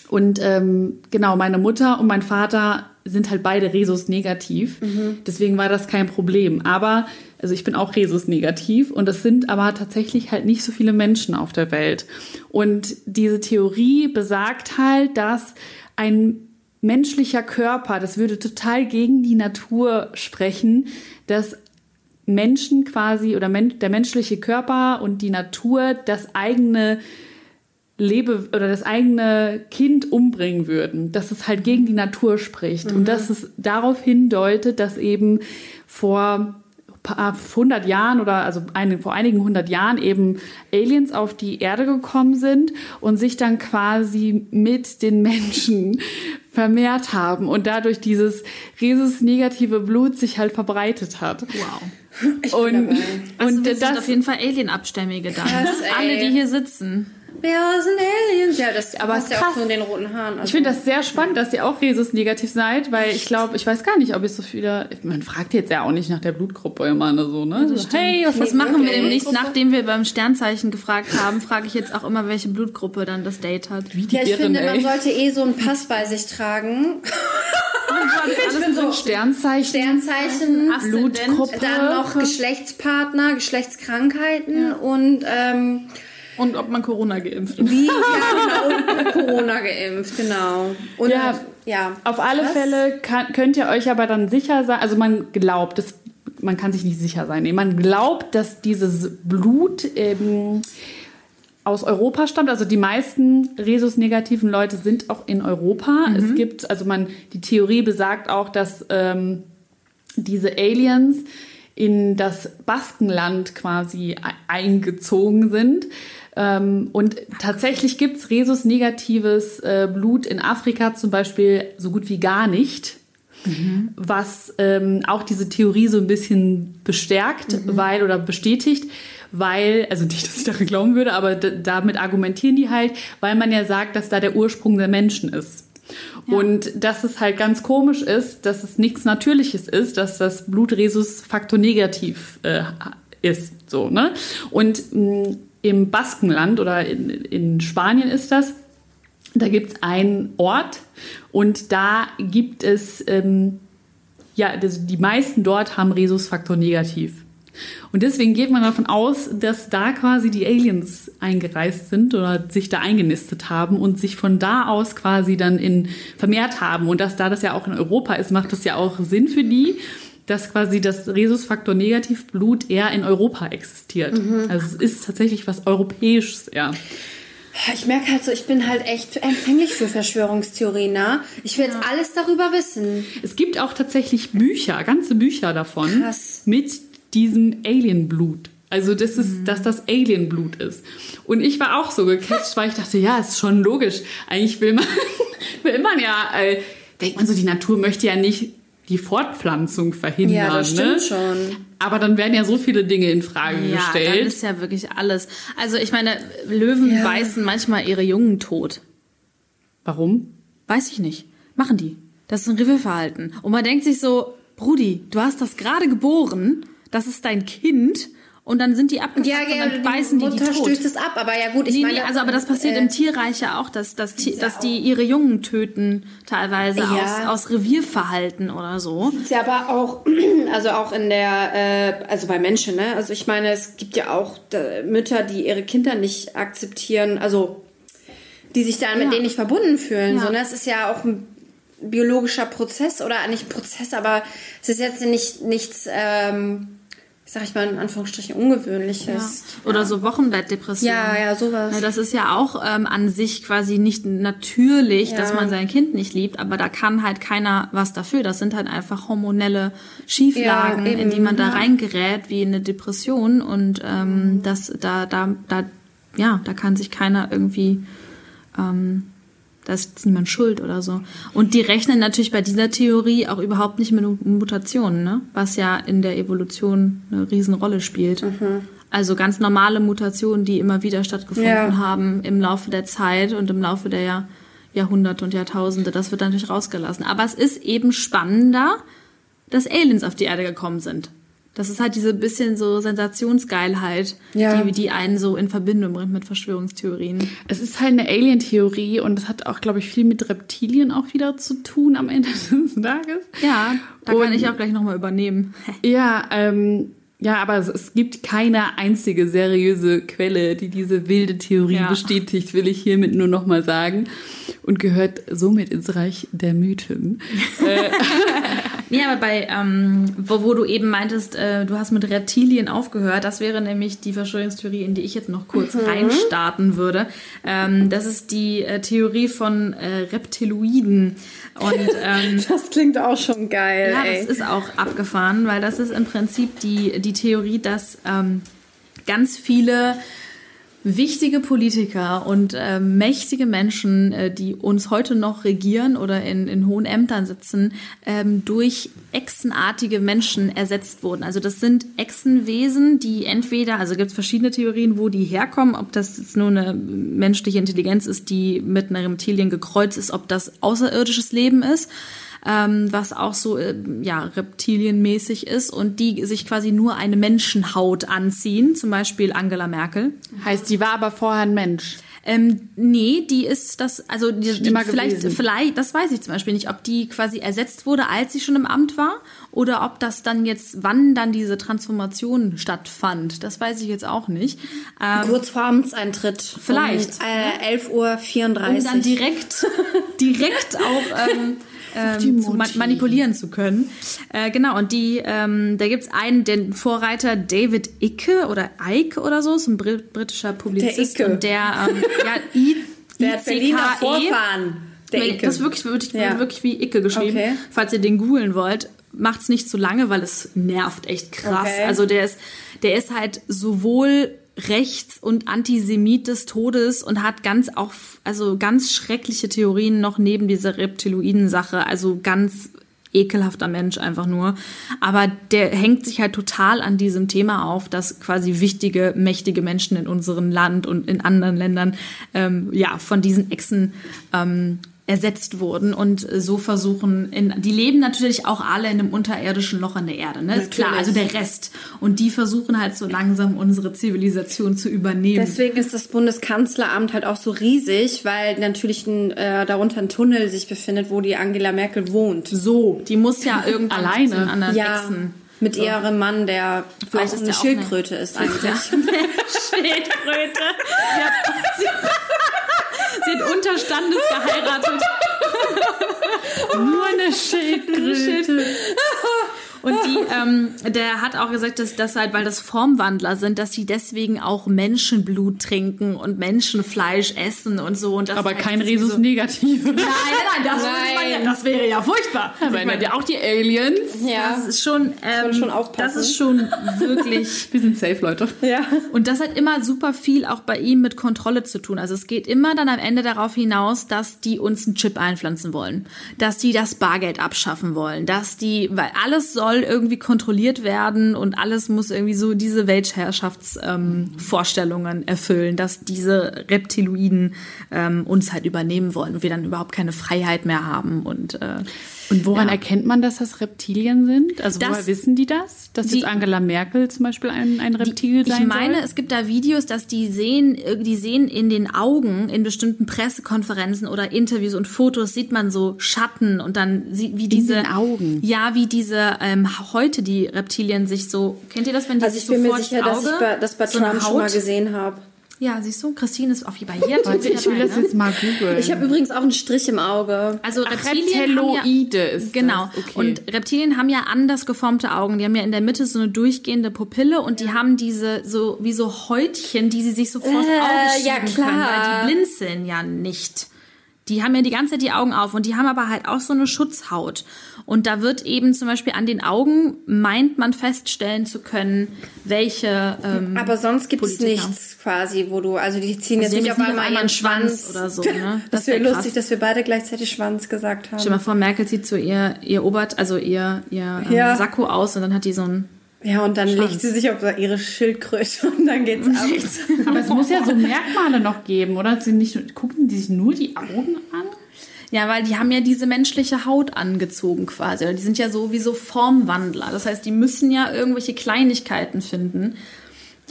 Und ähm, genau, meine Mutter und mein Vater sind halt beide Rhesus-negativ. Deswegen war das kein Problem. Aber, also ich bin auch Rhesus-negativ und es sind aber tatsächlich halt nicht so viele Menschen auf der Welt. Und diese Theorie besagt halt, dass ein menschlicher Körper, das würde total gegen die Natur sprechen, dass Menschen quasi oder der menschliche Körper und die Natur das eigene Lebe oder das eigene Kind umbringen würden, dass es halt gegen die Natur spricht und dass es darauf hindeutet, dass eben vor paar hundert Jahren oder also eine, vor einigen hundert Jahren eben Aliens auf die Erde gekommen sind und sich dann quasi mit den Menschen vermehrt haben und dadurch dieses Rhesus-negative Blut sich halt verbreitet hat. Wow. Und, dabei. Also und wir sind das auf jeden Fall Alien-Abstämmige dann. Krass. Alle, die hier sitzen. Wir sind Aliens. Ja, das Aber passt ja krass. auch so in den roten Haaren. Also, Ich finde das sehr spannend, dass ihr auch Rhesus-negativ seid, weil ich glaube, ich weiß gar nicht, ob ich so viele. Man fragt jetzt ja auch nicht nach der Blutgruppe immer ne, so, ne? So, hey, was Was machen wir wirklich. demnächst? Nachdem wir beim Sternzeichen gefragt haben, frage ich jetzt auch immer, welche Blutgruppe dann das Date hat. Wie ja, ich Irren, finde, ey. man sollte eh so einen Pass bei sich tragen. ich bin so Sternzeichen, Sternzeichen, Blutgruppe. dann noch Geschlechtspartner, Geschlechtskrankheiten und ähm, Und ob man Corona geimpft ist. wie, ja, genau, und Corona geimpft, genau. Und Ja, ja. Auf alle Was? Fälle kann, könnt ihr euch aber dann sicher sein, also man glaubt, das, man kann sich nicht sicher sein, nee, man glaubt, dass dieses Blut ähm, aus Europa stammt. Also die meisten Rhesus-negativen Leute sind auch in Europa. Es gibt, also man, die Theorie besagt auch, dass ähm, diese Aliens in das Baskenland quasi e- eingezogen sind. Ähm, und tatsächlich gibt's Rhesus-negatives äh, Blut in Afrika zum Beispiel so gut wie gar nicht. Was ähm, auch diese Theorie so ein bisschen bestärkt, weil oder bestätigt, weil, also nicht, dass ich daran glauben würde, aber damit argumentieren die halt, weil man ja sagt, dass da der Ursprung der Menschen ist. Und dass es halt ganz komisch ist, dass es nichts Natürliches ist, dass das Blutresus Faktor negativ äh, ist. So, ne? Und mh, im Baskenland oder in, in Spanien ist das, da gibt es einen Ort und da gibt es, ähm, ja, also die meisten dort haben Rhesusfaktor negativ. Und deswegen geht man davon aus, dass da quasi die Aliens eingereist sind oder sich da eingenistet haben und sich von da aus quasi dann in vermehrt haben. Und dass da das ja auch in Europa ist, macht das ja auch Sinn für die. Dass quasi das Rhesusfaktor Negativblut eher in Europa existiert. Also es ist tatsächlich was Europäisches eher. Ich merke halt so, ich bin halt echt empfänglich für Verschwörungstheorien. Ne? Ich will jetzt alles darüber wissen. Es gibt auch tatsächlich Bücher, ganze Bücher davon Krass. mit diesem Alienblut. Also das ist, dass das Alienblut ist. Und ich war auch so gecatcht, weil ich dachte, ja, ist schon logisch. Eigentlich will man, will man ja, äh, denkt man so, die Natur möchte ja nicht die Fortpflanzung verhindern. Ja, das ne? stimmt schon. Aber dann werden ja so viele Dinge in Frage Ja, dann gestellt. ist ja wirklich alles. Also ich meine, Löwen Ja. beißen manchmal ihre Jungen tot. Warum? Weiß ich nicht. Machen die. Das ist ein Revierverhalten. Und man denkt sich so, Brudi, du hast das gerade geboren, das ist dein Kind und dann sind die abgefuckt Ja, ja, und dann die beißen die die Mutter tot. stößt es ab, aber ja gut, ich nee, meine... nee, also aber das passiert äh, im Tierreich ja auch, dass, dass, ja dass die ihre Jungen töten, teilweise Ja. aus, aus Revierverhalten oder so. Ist ja aber auch, also auch in der, äh, also bei Menschen, ne? Also ich meine, es gibt ja auch äh, Mütter, die ihre Kinder nicht akzeptieren, also die sich dann mit denen nicht verbunden fühlen. Ja. So, ne? Es ist ja auch ein biologischer Prozess oder nicht ein Prozess, aber es ist jetzt nicht nichts, ähm, sag ich mal in Anführungsstrichen, Ungewöhnliches. Oder so Wochenbettdepressionen. Ja, ja, sowas. Ja, das ist ja auch ähm, an sich quasi nicht natürlich, Ja. dass man sein Kind nicht liebt, aber da kann halt keiner was dafür. Das sind halt einfach hormonelle Schieflagen, Ja, in die man da ja. reingerät, wie in eine Depression. Und ähm, das, da, da, da, ja, da kann sich keiner irgendwie ähm, da ist niemand schuld oder so. Und die rechnen natürlich bei dieser Theorie auch überhaupt nicht mit Mutationen, ne? was ja in der Evolution eine Riesenrolle spielt. Also ganz normale Mutationen, die immer wieder stattgefunden Ja. haben im Laufe der Zeit und im Laufe der Jahr, Jahrhunderte und Jahrtausende. Das wird natürlich rausgelassen. Aber es ist eben spannender, dass Aliens auf die Erde gekommen sind. Das ist halt diese bisschen so Sensationsgeilheit, Ja. die, die einen so in Verbindung bringt mit Verschwörungstheorien. Es ist halt eine Alien-Theorie und das hat auch, glaube ich, viel mit Reptilien auch wieder zu tun am Ende des Tages. Ja, da Und- kann ich auch gleich nochmal übernehmen. Ja, ähm, ja, aber es, es gibt keine einzige seriöse Quelle, die diese wilde Theorie Ja. bestätigt, will ich hiermit nur nochmal sagen. Und gehört somit ins Reich der Mythen. Nee, aber bei, ähm, wo, wo du eben meintest, äh, du hast mit Reptilien aufgehört, das wäre nämlich die Verschwörungstheorie, in die ich jetzt noch kurz reinstarten würde. Ähm, das ist die äh, Theorie von äh, Reptiloiden. Und ähm, Das klingt auch schon geil, Ja, ey. das ist auch abgefahren, weil das ist im Prinzip die, die Theorie, dass ähm, ganz viele wichtige Politiker und äh, mächtige Menschen, äh, die uns heute noch regieren oder in, in hohen Ämtern sitzen, ähm, durch echsenartige Menschen ersetzt wurden. Also das sind Echsenwesen, die entweder, also gibt es verschiedene Theorien, wo die herkommen, ob das jetzt nur eine menschliche Intelligenz ist, die mit einer Reptilien gekreuzt ist, ob das außerirdisches Leben ist ähm, was auch so äh, ja, reptilienmäßig ist und die sich quasi nur eine Menschenhaut anziehen, zum Beispiel Angela Merkel. Heißt, die war aber vorher ein Mensch. Ähm, nee, die ist das, also die, die vielleicht, gewesen. vielleicht, das weiß ich zum Beispiel nicht, ob die quasi ersetzt wurde, als sie schon im Amt war, oder ob das dann jetzt, wann dann diese Transformation stattfand. Das weiß ich jetzt auch nicht. Ähm, Kurz vor Amtseintritt. Vielleicht, Um, äh, 11.34 Uhr. um dann direkt, direkt auch ähm, ähm, zu ma manipulieren zu können. Äh, genau, und die, ähm, da gibt's einen, den Vorreiter David Icke oder Icke oder so, ist ein Brit britischer Publizist. Der Icke. Und der, ähm, ja, I, Der hat Berliner ICKE. Vorfahren. Der Icke. Das ist wirklich, wirklich, Ja. wirklich wie Icke geschrieben. Okay. Falls ihr den googeln wollt, macht's nicht zu lange, weil es nervt echt krass. Okay. Also der ist, der ist halt sowohl rechts und Antisemit des Todes und hat ganz auch, also ganz schreckliche Theorien noch neben dieser Reptiloiden-Sache. Also ganz ekelhafter Mensch einfach nur. Aber der hängt sich halt total an diesem Thema auf, dass quasi wichtige, mächtige Menschen in unserem Land und in anderen Ländern ähm, ja von diesen Echsen ähm, ersetzt wurden und so versuchen, in, die leben natürlich auch alle in einem unterirdischen Loch in der Erde, ne? Ist klar, also der Rest. Und die versuchen halt so langsam unsere Zivilisation zu übernehmen. Deswegen ist das Bundeskanzleramt halt auch so riesig, weil natürlich ein, äh, darunter ein Tunnel sich befindet, wo die Angela Merkel wohnt. so, die muss ja irgendwann Alleine. den anderen Ja, mit ihrem Mann, der Vielleicht eine der auch Schildkröte ist eigentlich. Schildkröte. Sie hat unterstandes geheiratet. Nur eine Schildkröte. Und die, ähm, der hat auch gesagt, dass das halt, weil das Formwandler sind, dass sie deswegen auch Menschenblut trinken und Menschenfleisch essen und so. Und das Aber halt kein Resus so- Negative. Nein, nein, nein, das, ja, das wäre ja furchtbar. Aber ich meine, ja auch die Aliens. Ja. Das ist schon, ähm, schon aufpassen. das ist schon wirklich Wir sind safe, Leute. Ja. Und das hat immer super viel auch bei ihm mit Kontrolle zu tun. Also es geht immer dann am Ende darauf hinaus, dass die uns einen Chip einpflanzen wollen, dass die das Bargeld abschaffen wollen, dass die, weil alles soll irgendwie kontrolliert werden und alles muss irgendwie so diese Weltherrschaftsvorstellungen ähm, erfüllen, dass diese Reptiloiden ähm, uns halt übernehmen wollen und wir dann überhaupt keine Freiheit mehr haben und äh, Und woran Ja. erkennt man, dass das Reptilien sind? Also Das- woher wissen die das? Dass Die- jetzt Angela Merkel zum Beispiel ein, ein Reptil sein Ich meine, soll? es gibt da Videos, dass die sehen, äh, die sehen in den Augen in bestimmten Pressekonferenzen oder Interviews und Fotos sieht man so Schatten und dann sieht wie diese den Augen? Ja, wie diese ähm, heute die Reptilien sich so. Kennt ihr das, wenn die Also ich sich bin mir sicher, das dass ich Auge, bei, das bei so Trump schon mal gesehen habe. Ja, siehst du, Christine ist auf bei ihr. Warte, ich will das jetzt mal googeln. Ich habe übrigens auch einen Strich im Auge. Also Ach, Reptilien haben ja, ist Genau. das. Okay. Und Reptilien haben ja anders geformte Augen. Die haben ja in der Mitte so eine durchgehende Pupille und die haben diese so wie so Häutchen, die sie sich so vors Äh, Auge ja, schieben können, klar. weil die blinzeln ja nicht. Die haben ja die ganze Zeit die Augen auf und die haben aber halt auch so eine Schutzhaut. Und da wird eben zum Beispiel an den Augen meint man feststellen zu können, welche. Ähm, Aber sonst gibt es nichts quasi, wo du, also die ziehen Also jetzt nicht auf einmal einen Schwanz. Schwanz oder so, ne? Das, Das wäre wär lustig, dass wir beide gleichzeitig Schwanz gesagt haben. Stell dir mal vor, Merkel zieht so ihr, ihr Obert, also ihr, ihr ähm, Ja. Sakko aus und dann hat die so ein Ja, und dann Schwanz. legt sie sich auf ihre Schildkröte und dann geht's ab. Aber es muss ja so Merkmale noch geben, oder? Sie nicht, gucken die sich nur die Augen an? Ja, weil die haben ja diese menschliche Haut angezogen quasi. Die sind ja sowieso Formwandler. Das heißt, die müssen ja irgendwelche Kleinigkeiten finden,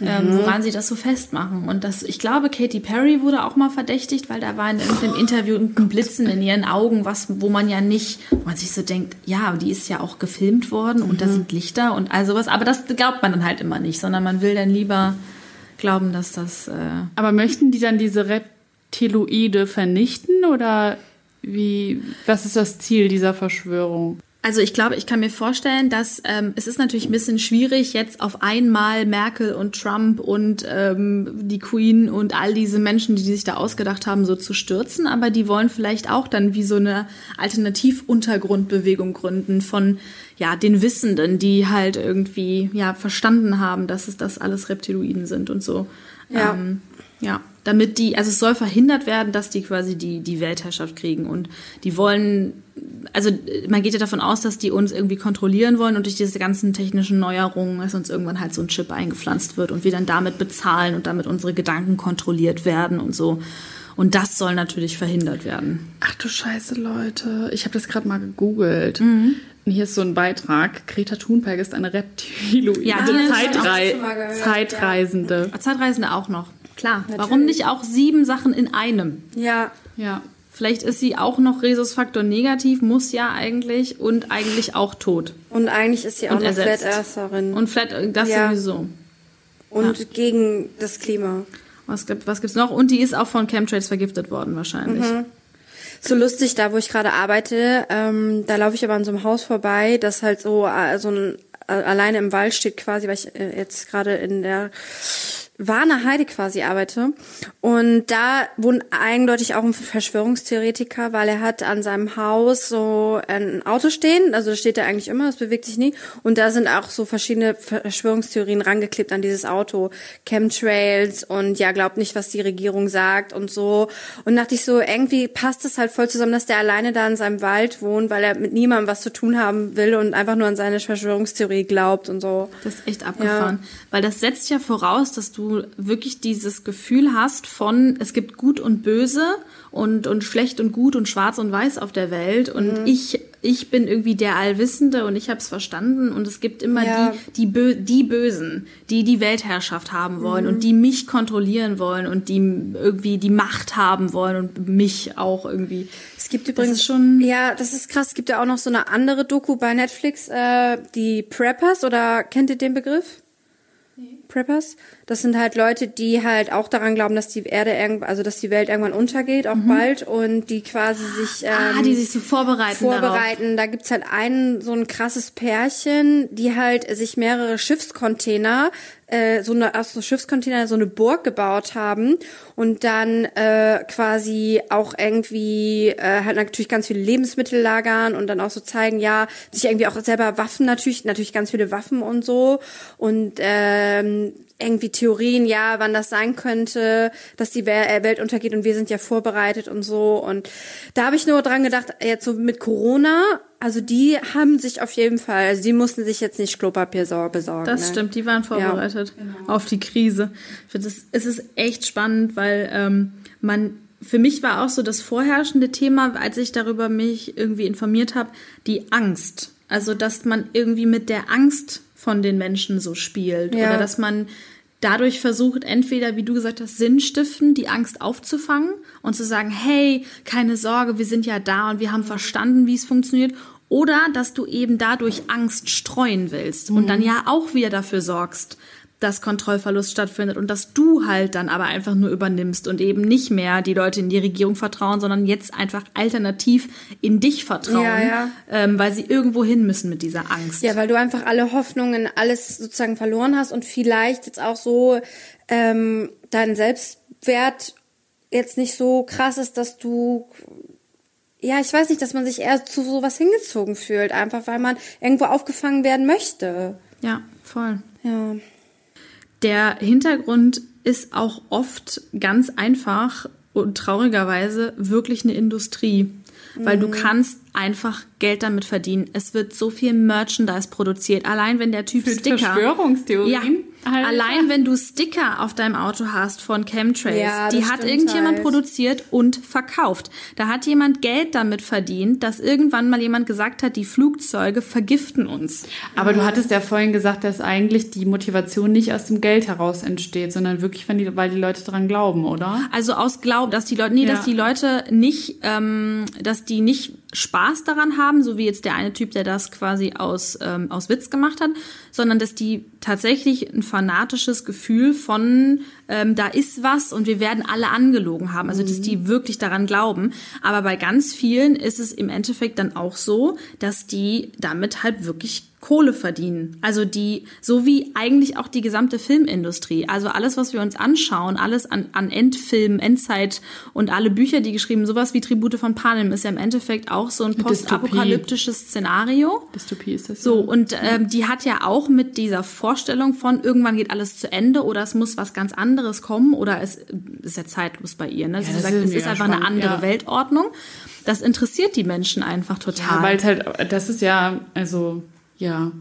ähm, woran sie das so festmachen. Und das, ich glaube, Katy Perry wurde auch mal verdächtigt, weil da war in irgendeinem Interview irgendein Blitzen in ihren Augen, was, wo man ja nicht, wo man sich so denkt, ja, die ist ja auch gefilmt worden und da sind Lichter und all sowas. Aber das glaubt man dann halt immer nicht, sondern man will dann lieber glauben, dass das. Äh, Aber möchten die dann diese Reptiloide vernichten oder wie, was ist das Ziel dieser Verschwörung? Also ich glaube, ich kann mir vorstellen, dass ähm, es ist natürlich ein bisschen schwierig, jetzt auf einmal Merkel und Trump und ähm, die Queen und all diese Menschen, die sich da ausgedacht haben, so zu stürzen. Aber die wollen vielleicht auch dann wie so eine Alternativuntergrundbewegung gründen von ja den Wissenden, die halt irgendwie ja verstanden haben, dass es das alles Reptiloiden sind und so. Ja. Ähm, ja, damit die, also es soll verhindert werden, dass die quasi die, die Weltherrschaft kriegen. Und die wollen, also man geht ja davon aus, dass die uns irgendwie kontrollieren wollen und durch diese ganzen technischen Neuerungen, dass uns irgendwann halt so ein Chip eingepflanzt wird und wir dann damit bezahlen und damit unsere Gedanken kontrolliert werden und so. Und das soll natürlich verhindert werden. Ach du Scheiße, Leute. Ich habe das gerade mal gegoogelt. Mhm. Hier ist so ein Beitrag. Greta Thunberg ist eine Reptiloide Ja, Zeitrei Zeitreisende. Zeitreisende auch noch. Klar. Warum nicht auch sieben Sachen in einem? Ja, Ja. Vielleicht ist sie auch noch Rhesusfaktor negativ, muss ja eigentlich und eigentlich auch tot. und eigentlich ist sie auch Und eine Flat ersetzt. Eartherin. Und, Und Flat, das Ja. sowieso. gegen das Klima. Was, gibt, was gibt's noch? Und die ist auch von Chemtrails vergiftet worden wahrscheinlich. So lustig, da wo ich gerade arbeite, ähm, da laufe ich aber an so einem Haus vorbei, das halt so, äh, so ein, äh, alleine im Wald steht quasi, weil ich äh, jetzt gerade in der Warner Heide quasi arbeite. Und da wohnt eindeutig auch ein Verschwörungstheoretiker, weil er hat an seinem Haus so ein Auto stehen, also da steht er eigentlich immer, es bewegt sich nie. Und da sind auch so verschiedene Verschwörungstheorien rangeklebt an dieses Auto. Chemtrails und ja, glaubt nicht, was die Regierung sagt und so. Und dachte ich so, irgendwie passt es halt voll zusammen, dass der alleine da in seinem Wald wohnt, weil er mit niemandem was zu tun haben will und einfach nur an seine Verschwörungstheorie glaubt und so. Das ist echt abgefahren. Weil das setzt ja voraus, dass du wirklich dieses Gefühl hast von, es gibt gut und böse und, und schlecht und gut und schwarz und weiß auf der Welt. Und Mhm. ich, ich bin irgendwie der Allwissende und ich habe es verstanden. Und es gibt immer Ja. die, die, Bö die Bösen, die die Weltherrschaft haben wollen Mhm. und die mich kontrollieren wollen und die irgendwie die Macht haben wollen und mich auch irgendwie. Es gibt übrigens schon- ja, das ist krass. Es gibt ja auch noch so eine andere Doku bei Netflix, äh, die Preppers oder kennt ihr den Begriff? Preppers. Das sind halt Leute, die halt auch daran glauben, dass die Erde irgendwann, also dass die Welt irgendwann untergeht, auch bald und die quasi sich ähm, ah, die sich so vorbereiten. vorbereiten. Darauf. Da gibt's halt einen so ein krasses Pärchen, die halt sich mehrere Schiffscontainer äh, so eine aus so Schiffscontainer so eine Burg gebaut haben und dann äh, quasi auch irgendwie äh, halt natürlich ganz viele Lebensmittel lagern und dann auch so zeigen, ja, sich irgendwie auch selber Waffen natürlich, natürlich ganz viele Waffen und so und ähm, irgendwie Theorien, ja, wann das sein könnte, dass die äh, Welt untergeht und wir sind ja vorbereitet und so. Und da habe ich nur dran gedacht, jetzt so mit Corona, also die haben sich auf jeden Fall, also die mussten sich jetzt nicht Klopapier besorgen. Das ne? stimmt, die waren vorbereitet ja. auf die Krise. Ich finde, es ist echt spannend, weil ähm, man für mich war auch so das vorherrschende Thema, als ich darüber mich irgendwie informiert habe, die Angst. Also, dass man irgendwie mit der Angst von den Menschen so spielt. Ja. Oder dass man dadurch versucht, entweder, wie du gesagt hast, Sinnstiften, die Angst aufzufangen und zu sagen, hey, keine Sorge, wir sind ja da und wir haben verstanden, wie es funktioniert. Oder dass du eben dadurch Angst streuen willst mhm. und dann ja auch wieder dafür sorgst, dass Kontrollverlust stattfindet und dass du halt dann aber einfach nur übernimmst und eben nicht mehr die Leute in die Regierung vertrauen, sondern jetzt einfach alternativ in dich vertrauen, ja, ja. Ähm, weil sie irgendwo hin müssen mit dieser Angst. Ja, weil du einfach alle Hoffnungen, alles sozusagen verloren hast und vielleicht jetzt auch so ähm, dein Selbstwert jetzt nicht so krass ist, dass du ja, ich weiß nicht, dass man sich eher zu sowas hingezogen fühlt, einfach weil man irgendwo aufgefangen werden möchte. Ja, voll. Ja. Der Hintergrund ist auch oft ganz einfach und traurigerweise wirklich eine Industrie, weil du mhm. kannst einfach Geld damit verdienen. Es wird so viel Merchandise produziert. Allein wenn der Typ Für Sticker. Verschwörungstheorien. Ja, Alter. Allein wenn du Sticker auf deinem Auto hast von Chemtrails, ja, die hat irgendjemand halt. produziert und verkauft. Da hat jemand Geld damit verdient, dass irgendwann mal jemand gesagt hat, die Flugzeuge vergiften uns. Aber du hattest ja vorhin gesagt, dass eigentlich die Motivation nicht aus dem Geld heraus entsteht, sondern wirklich, wenn die, weil die Leute dran glauben, oder? Also aus Glauben, dass die Leute, nee, ja. dass die Leute nicht, ähm, dass die nicht Spaß daran haben, so wie jetzt der eine Typ, der das quasi aus, ähm, aus Witz gemacht hat, sondern dass die tatsächlich ein fanatisches Gefühl von, ähm, da ist was und wir werden alle angelogen haben. Also, dass die wirklich daran glauben. Aber bei ganz vielen ist es im Endeffekt dann auch so, dass die damit halt wirklich Kohle verdienen. Also die, so wie eigentlich auch die gesamte Filmindustrie. Also alles, was wir uns anschauen, alles an, an Endfilm, Endzeit und alle Bücher, die geschrieben, sowas wie Tribute von Panem ist ja im Endeffekt auch so ein postapokalyptisches Szenario. Dystopie ist das. So, und ähm, die hat ja auch mit dieser Vorstellung von irgendwann geht alles zu Ende oder es muss was ganz anderes kommen oder es ist ja zeitlos bei ihr. Ne? Sie ja, sagt, es ist einfach spannend, eine andere ja. Weltordnung. Das interessiert die Menschen einfach total. Ja, weil halt, das ist ja, also ja,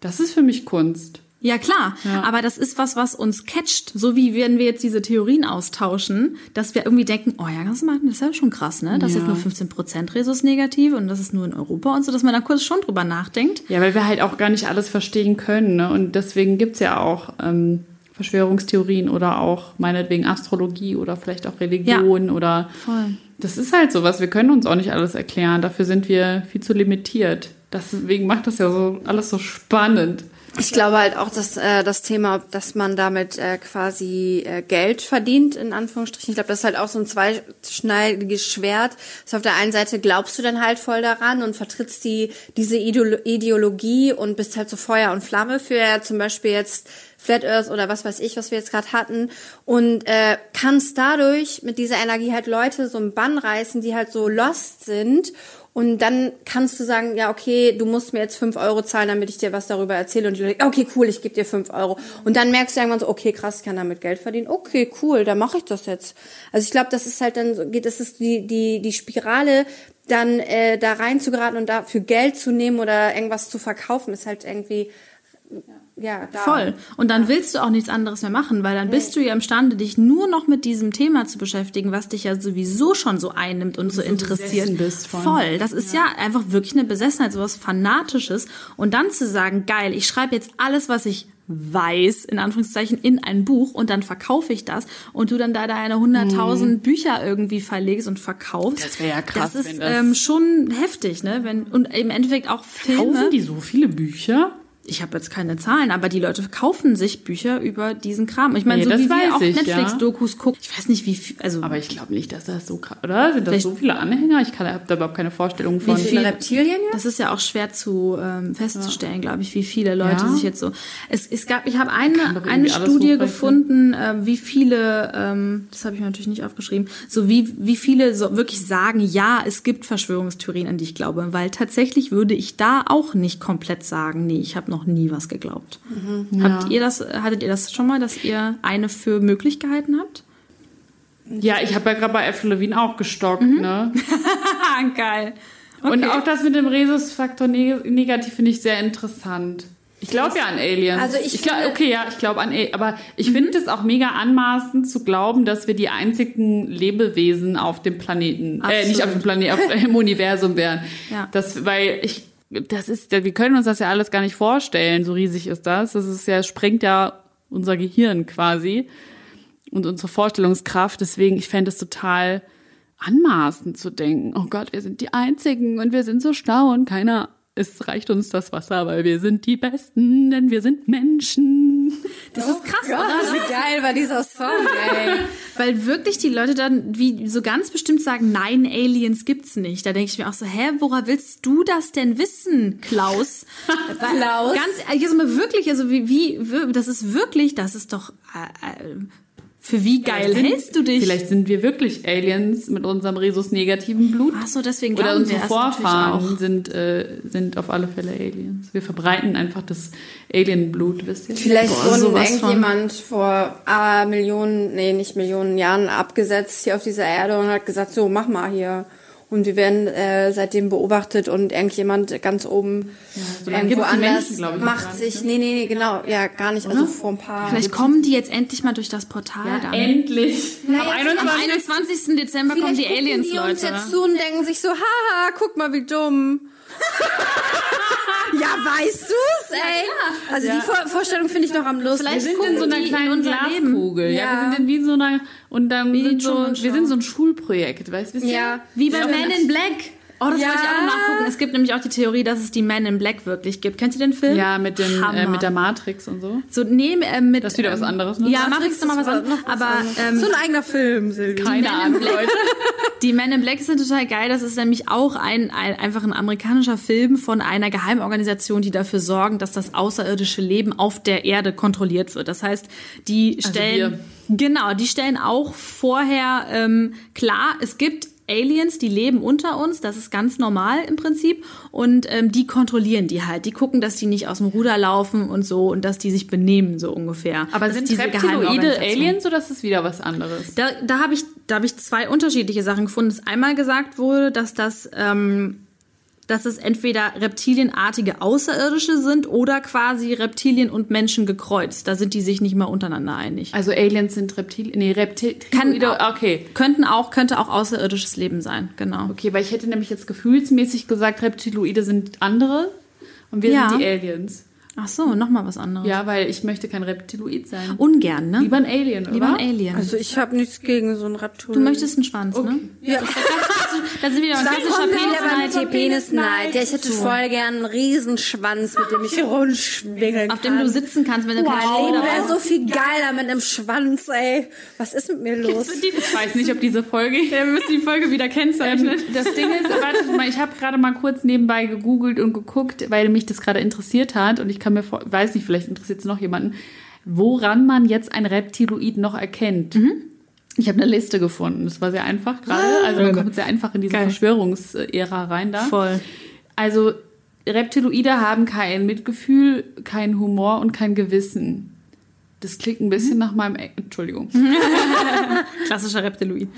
das ist für mich Kunst. Ja, klar. Ja. Aber das ist was, was uns catcht. So wie wenn wir jetzt diese Theorien austauschen, dass wir irgendwie denken, oh ja, das ist ja schon krass, ne? Das ja. ist nur 15 Prozent Resus negativ und das ist nur in Europa und so, dass man da kurz schon drüber nachdenkt. Ja, weil wir halt auch gar nicht alles verstehen können, ne? Und deswegen gibt's ja auch ähm, Verschwörungstheorien oder auch meinetwegen Astrologie oder vielleicht auch Religion ja. oder. Voll. Das ist halt sowas. Wir können uns auch nicht alles erklären. Dafür sind wir viel zu limitiert. Deswegen macht das ja so alles so spannend. Ich glaube halt auch, dass äh, das Thema, dass man damit äh, quasi äh, Geld verdient, in Anführungsstrichen. Ich glaube, das ist halt auch so ein zweischneidiges Schwert. Dass auf der einen Seite glaubst du dann halt voll daran und vertrittst die diese Ideologie und bist halt so Feuer und Flamme für zum Beispiel jetzt Flat Earth oder was weiß ich, was wir jetzt gerade hatten und äh, kannst dadurch mit dieser Energie halt Leute so einen Bann reißen, die halt so lost sind und dann kannst du sagen, ja, okay, du musst mir jetzt fünf Euro zahlen, damit ich dir was darüber erzähle. Und du denkst, okay, cool, ich gebe dir fünf Euro. Und dann merkst du irgendwann so, okay, krass, ich kann damit Geld verdienen. Okay, cool, dann mache ich das jetzt. Also ich glaube, das ist halt dann so, geht, das ist die, die, die Spirale, dann äh, da reinzugeraten und dafür Geld zu nehmen oder irgendwas zu verkaufen, ist halt irgendwie ja, da. Voll. Und dann willst du auch nichts anderes mehr machen, weil dann nee. bist du ja imstande, dich nur noch mit diesem Thema zu beschäftigen, was dich ja sowieso schon so einnimmt und so, so interessiert. Bist von. Voll. Das ist ja. ja einfach wirklich eine Besessenheit, sowas Fanatisches. Und dann zu sagen, geil, ich schreibe jetzt alles, was ich weiß, in Anführungszeichen, in ein Buch und dann verkaufe ich das und du dann da deine 100.000 hm. Bücher irgendwie verlegst und verkaufst. Das wäre ja krass. Das ist das ähm, schon heftig, ne? Wenn, und im Endeffekt auch Filme. Kaufen die so viele Bücher? Ich habe jetzt keine Zahlen, aber die Leute kaufen sich Bücher über diesen Kram. Ich meine, Nee, so wie wir weiß auch Netflix-Dokus gucken. Ich weiß nicht, wie viel, also Aber ich glaube nicht, dass das so krass, oder? Sind das so viele Anhänger? Ich habe da überhaupt keine Vorstellung von. Wie viele Reptilien jetzt? Das ist ja auch schwer zu ähm, festzustellen, glaube ich, wie viele Leute Ja. sich jetzt so. Es, es gab, ich habe eine, eine Studie gefunden, äh, wie viele, ähm, das habe ich mir natürlich nicht aufgeschrieben, so wie wie viele so wirklich sagen, ja, es gibt Verschwörungstheorien, an die ich glaube, weil tatsächlich würde ich da auch nicht komplett sagen, nee, ich habe noch nie was geglaubt. Habt ihr das, hattet ihr das schon mal, dass ihr eine für möglich gehalten habt? Ja, ich habe ja gerade bei Avril Lavigne auch gestockt, Mhm. ne? Geil. Und auch das mit dem Rhesusfaktor neg negativ finde ich sehr interessant. Ich glaube ja an Aliens. Also ich glaube, finde- okay, ja, ich glaube an Aliens. Aber ich finde es auch mega anmaßend zu glauben, dass wir die einzigen Lebewesen auf dem Planeten, äh, nicht auf dem Planeten, auf, im Universum wären. Ja. Das, weil ich, das ist, wir können uns das ja alles gar nicht vorstellen. So riesig ist das. Das ist ja, sprengt ja unser Gehirn quasi und unsere Vorstellungskraft. Deswegen, ich fände es total anmaßend zu denken, oh Gott, wir sind die Einzigen und wir sind so schlau und keiner, es reicht uns das Wasser, weil wir sind die Besten, denn wir sind Menschen. Das ist krass, Gott, oder? wie geil war dieser Song, ey. Weil wirklich die Leute dann wie so ganz bestimmt sagen, nein, Aliens gibt's nicht. Da denke ich mir auch so, hä, woher willst du das denn wissen, Klaus? Klaus? Ganz, also mal wirklich, also wie, wie, das ist wirklich, das ist doch, äh, äh, für wie geil Sind- hältst du dich? Vielleicht sind wir wirklich Aliens mit unserem Rhesus-negativen Blut. Ach so, deswegen Oder unsere wir das natürlich Vorfahren auch. sind, äh, sind auf alle Fälle Aliens. Wir verbreiten einfach das Alien-Blut, wisst ihr? Vielleicht Boah, wurden sowas von. irgendjemand vor äh, Millionen, nee, nicht Millionen Jahren abgesetzt hier auf dieser Erde und hat gesagt, so, mach mal hier. Und wir werden äh, seitdem beobachtet und irgendjemand ganz oben lange irgendwo die anders Menschen, ich, macht nicht, sich, nee, nee, nee, genau, ja, gar nicht, also vor ein paar... Vielleicht kommen die jetzt endlich mal durch das Portal dann. Endlich. Na, Am jetzt- 21. Am 21. Dezember kommen die Aliens, die uns Leute. jetzt zu und denken sich so, haha, guck mal, wie dumm. ja, weißt du's, ey? Also die Vor Vorstellung finde ich noch am lustigsten. Vielleicht Wir sind in so einer in kleinen. Glaskugel. Ja. Ja. wir sind in wie so einer und dann sind so, wir sind so ein Schulprojekt, weißt du? Ja. Wie bei Ja. Man in Black. Oh, das Ja. wollte ich auch noch nachgucken. Es gibt nämlich auch die Theorie, dass es die Man in Black wirklich gibt. Kennt ihr den Film? Ja, mit dem äh, mit der Matrix und so. So, nee, äh, mit. Das ist wieder was anderes, ne? Ja, Matrix Matrix ist nochmal was anderes. Aber ähm, so ein eigener Film, Silvi. Keine Ahnung, Leute. die Men in Black sind total geil. Das ist nämlich auch ein, ein einfach ein amerikanischer Film von einer Geheimorganisation, die dafür sorgen, dass das außerirdische Leben auf der Erde kontrolliert wird. Das heißt, die stellen genau, die stellen auch vorher ähm, klar, es gibt Aliens, die leben unter uns, das ist ganz normal im Prinzip und ähm, die kontrollieren die halt. Die gucken, dass die nicht aus dem Ruder laufen und so und dass die sich benehmen so ungefähr. Aber Das sind diese Reptiloide. Aliens oder ist das wieder was anderes? Da, da habe ich, da habe ich zwei unterschiedliche Sachen gefunden. Dass einmal gesagt wurde, dass das, ähm, dass es entweder reptilienartige Außerirdische sind oder quasi Reptilien und Menschen gekreuzt. Da sind die sich nicht mal untereinander einig. Also Aliens sind Reptilien. Nee, Reptilien. Kann okay. Könnten auch, könnte auch außerirdisches Leben sein, genau. Okay, weil ich hätte nämlich jetzt gefühlsmäßig gesagt, Reptiloide sind andere und wir Ja. sind die Aliens. Ach so, nochmal was anderes. Ja, weil ich möchte kein Reptiloid sein. Ungern, ne? Lieber ein Alien, Lieber oder? ein Alien. Also ich habe nichts gegen so ein Reptil. du möchtest einen Schwanz, ne? Ja. Da sind wir wieder ein klassischer Penisneid. Penisneid. Ja, ich hätte voll gern einen Riesenschwanz, mit dem ich rundschwingeln Auf kann. dem du sitzen kannst, wenn du keine Wow, Leder wäre hast. so viel geiler mit einem Schwanz, ey. Was ist mit mir los? Ich weiß nicht, ob diese Folge. Ja, wir müssen die Folge wieder kennzeichnen. Ähm, das Ding ist, warte mal, ich habe gerade mal kurz nebenbei gegoogelt und geguckt, weil mich das gerade interessiert hat und ich kann mir vor, weiß nicht, vielleicht interessiert es noch jemanden, woran man jetzt ein Reptiloid noch erkennt. Ich habe eine Liste gefunden. Das war sehr einfach gerade. Also man kommt sehr einfach in diese Geil. Verschwörungsära rein da. Voll. Also Reptiloide haben kein Mitgefühl, kein Humor und kein Gewissen. Das klingt ein bisschen nach meinem. E- Entschuldigung. Klassischer Reptiloid.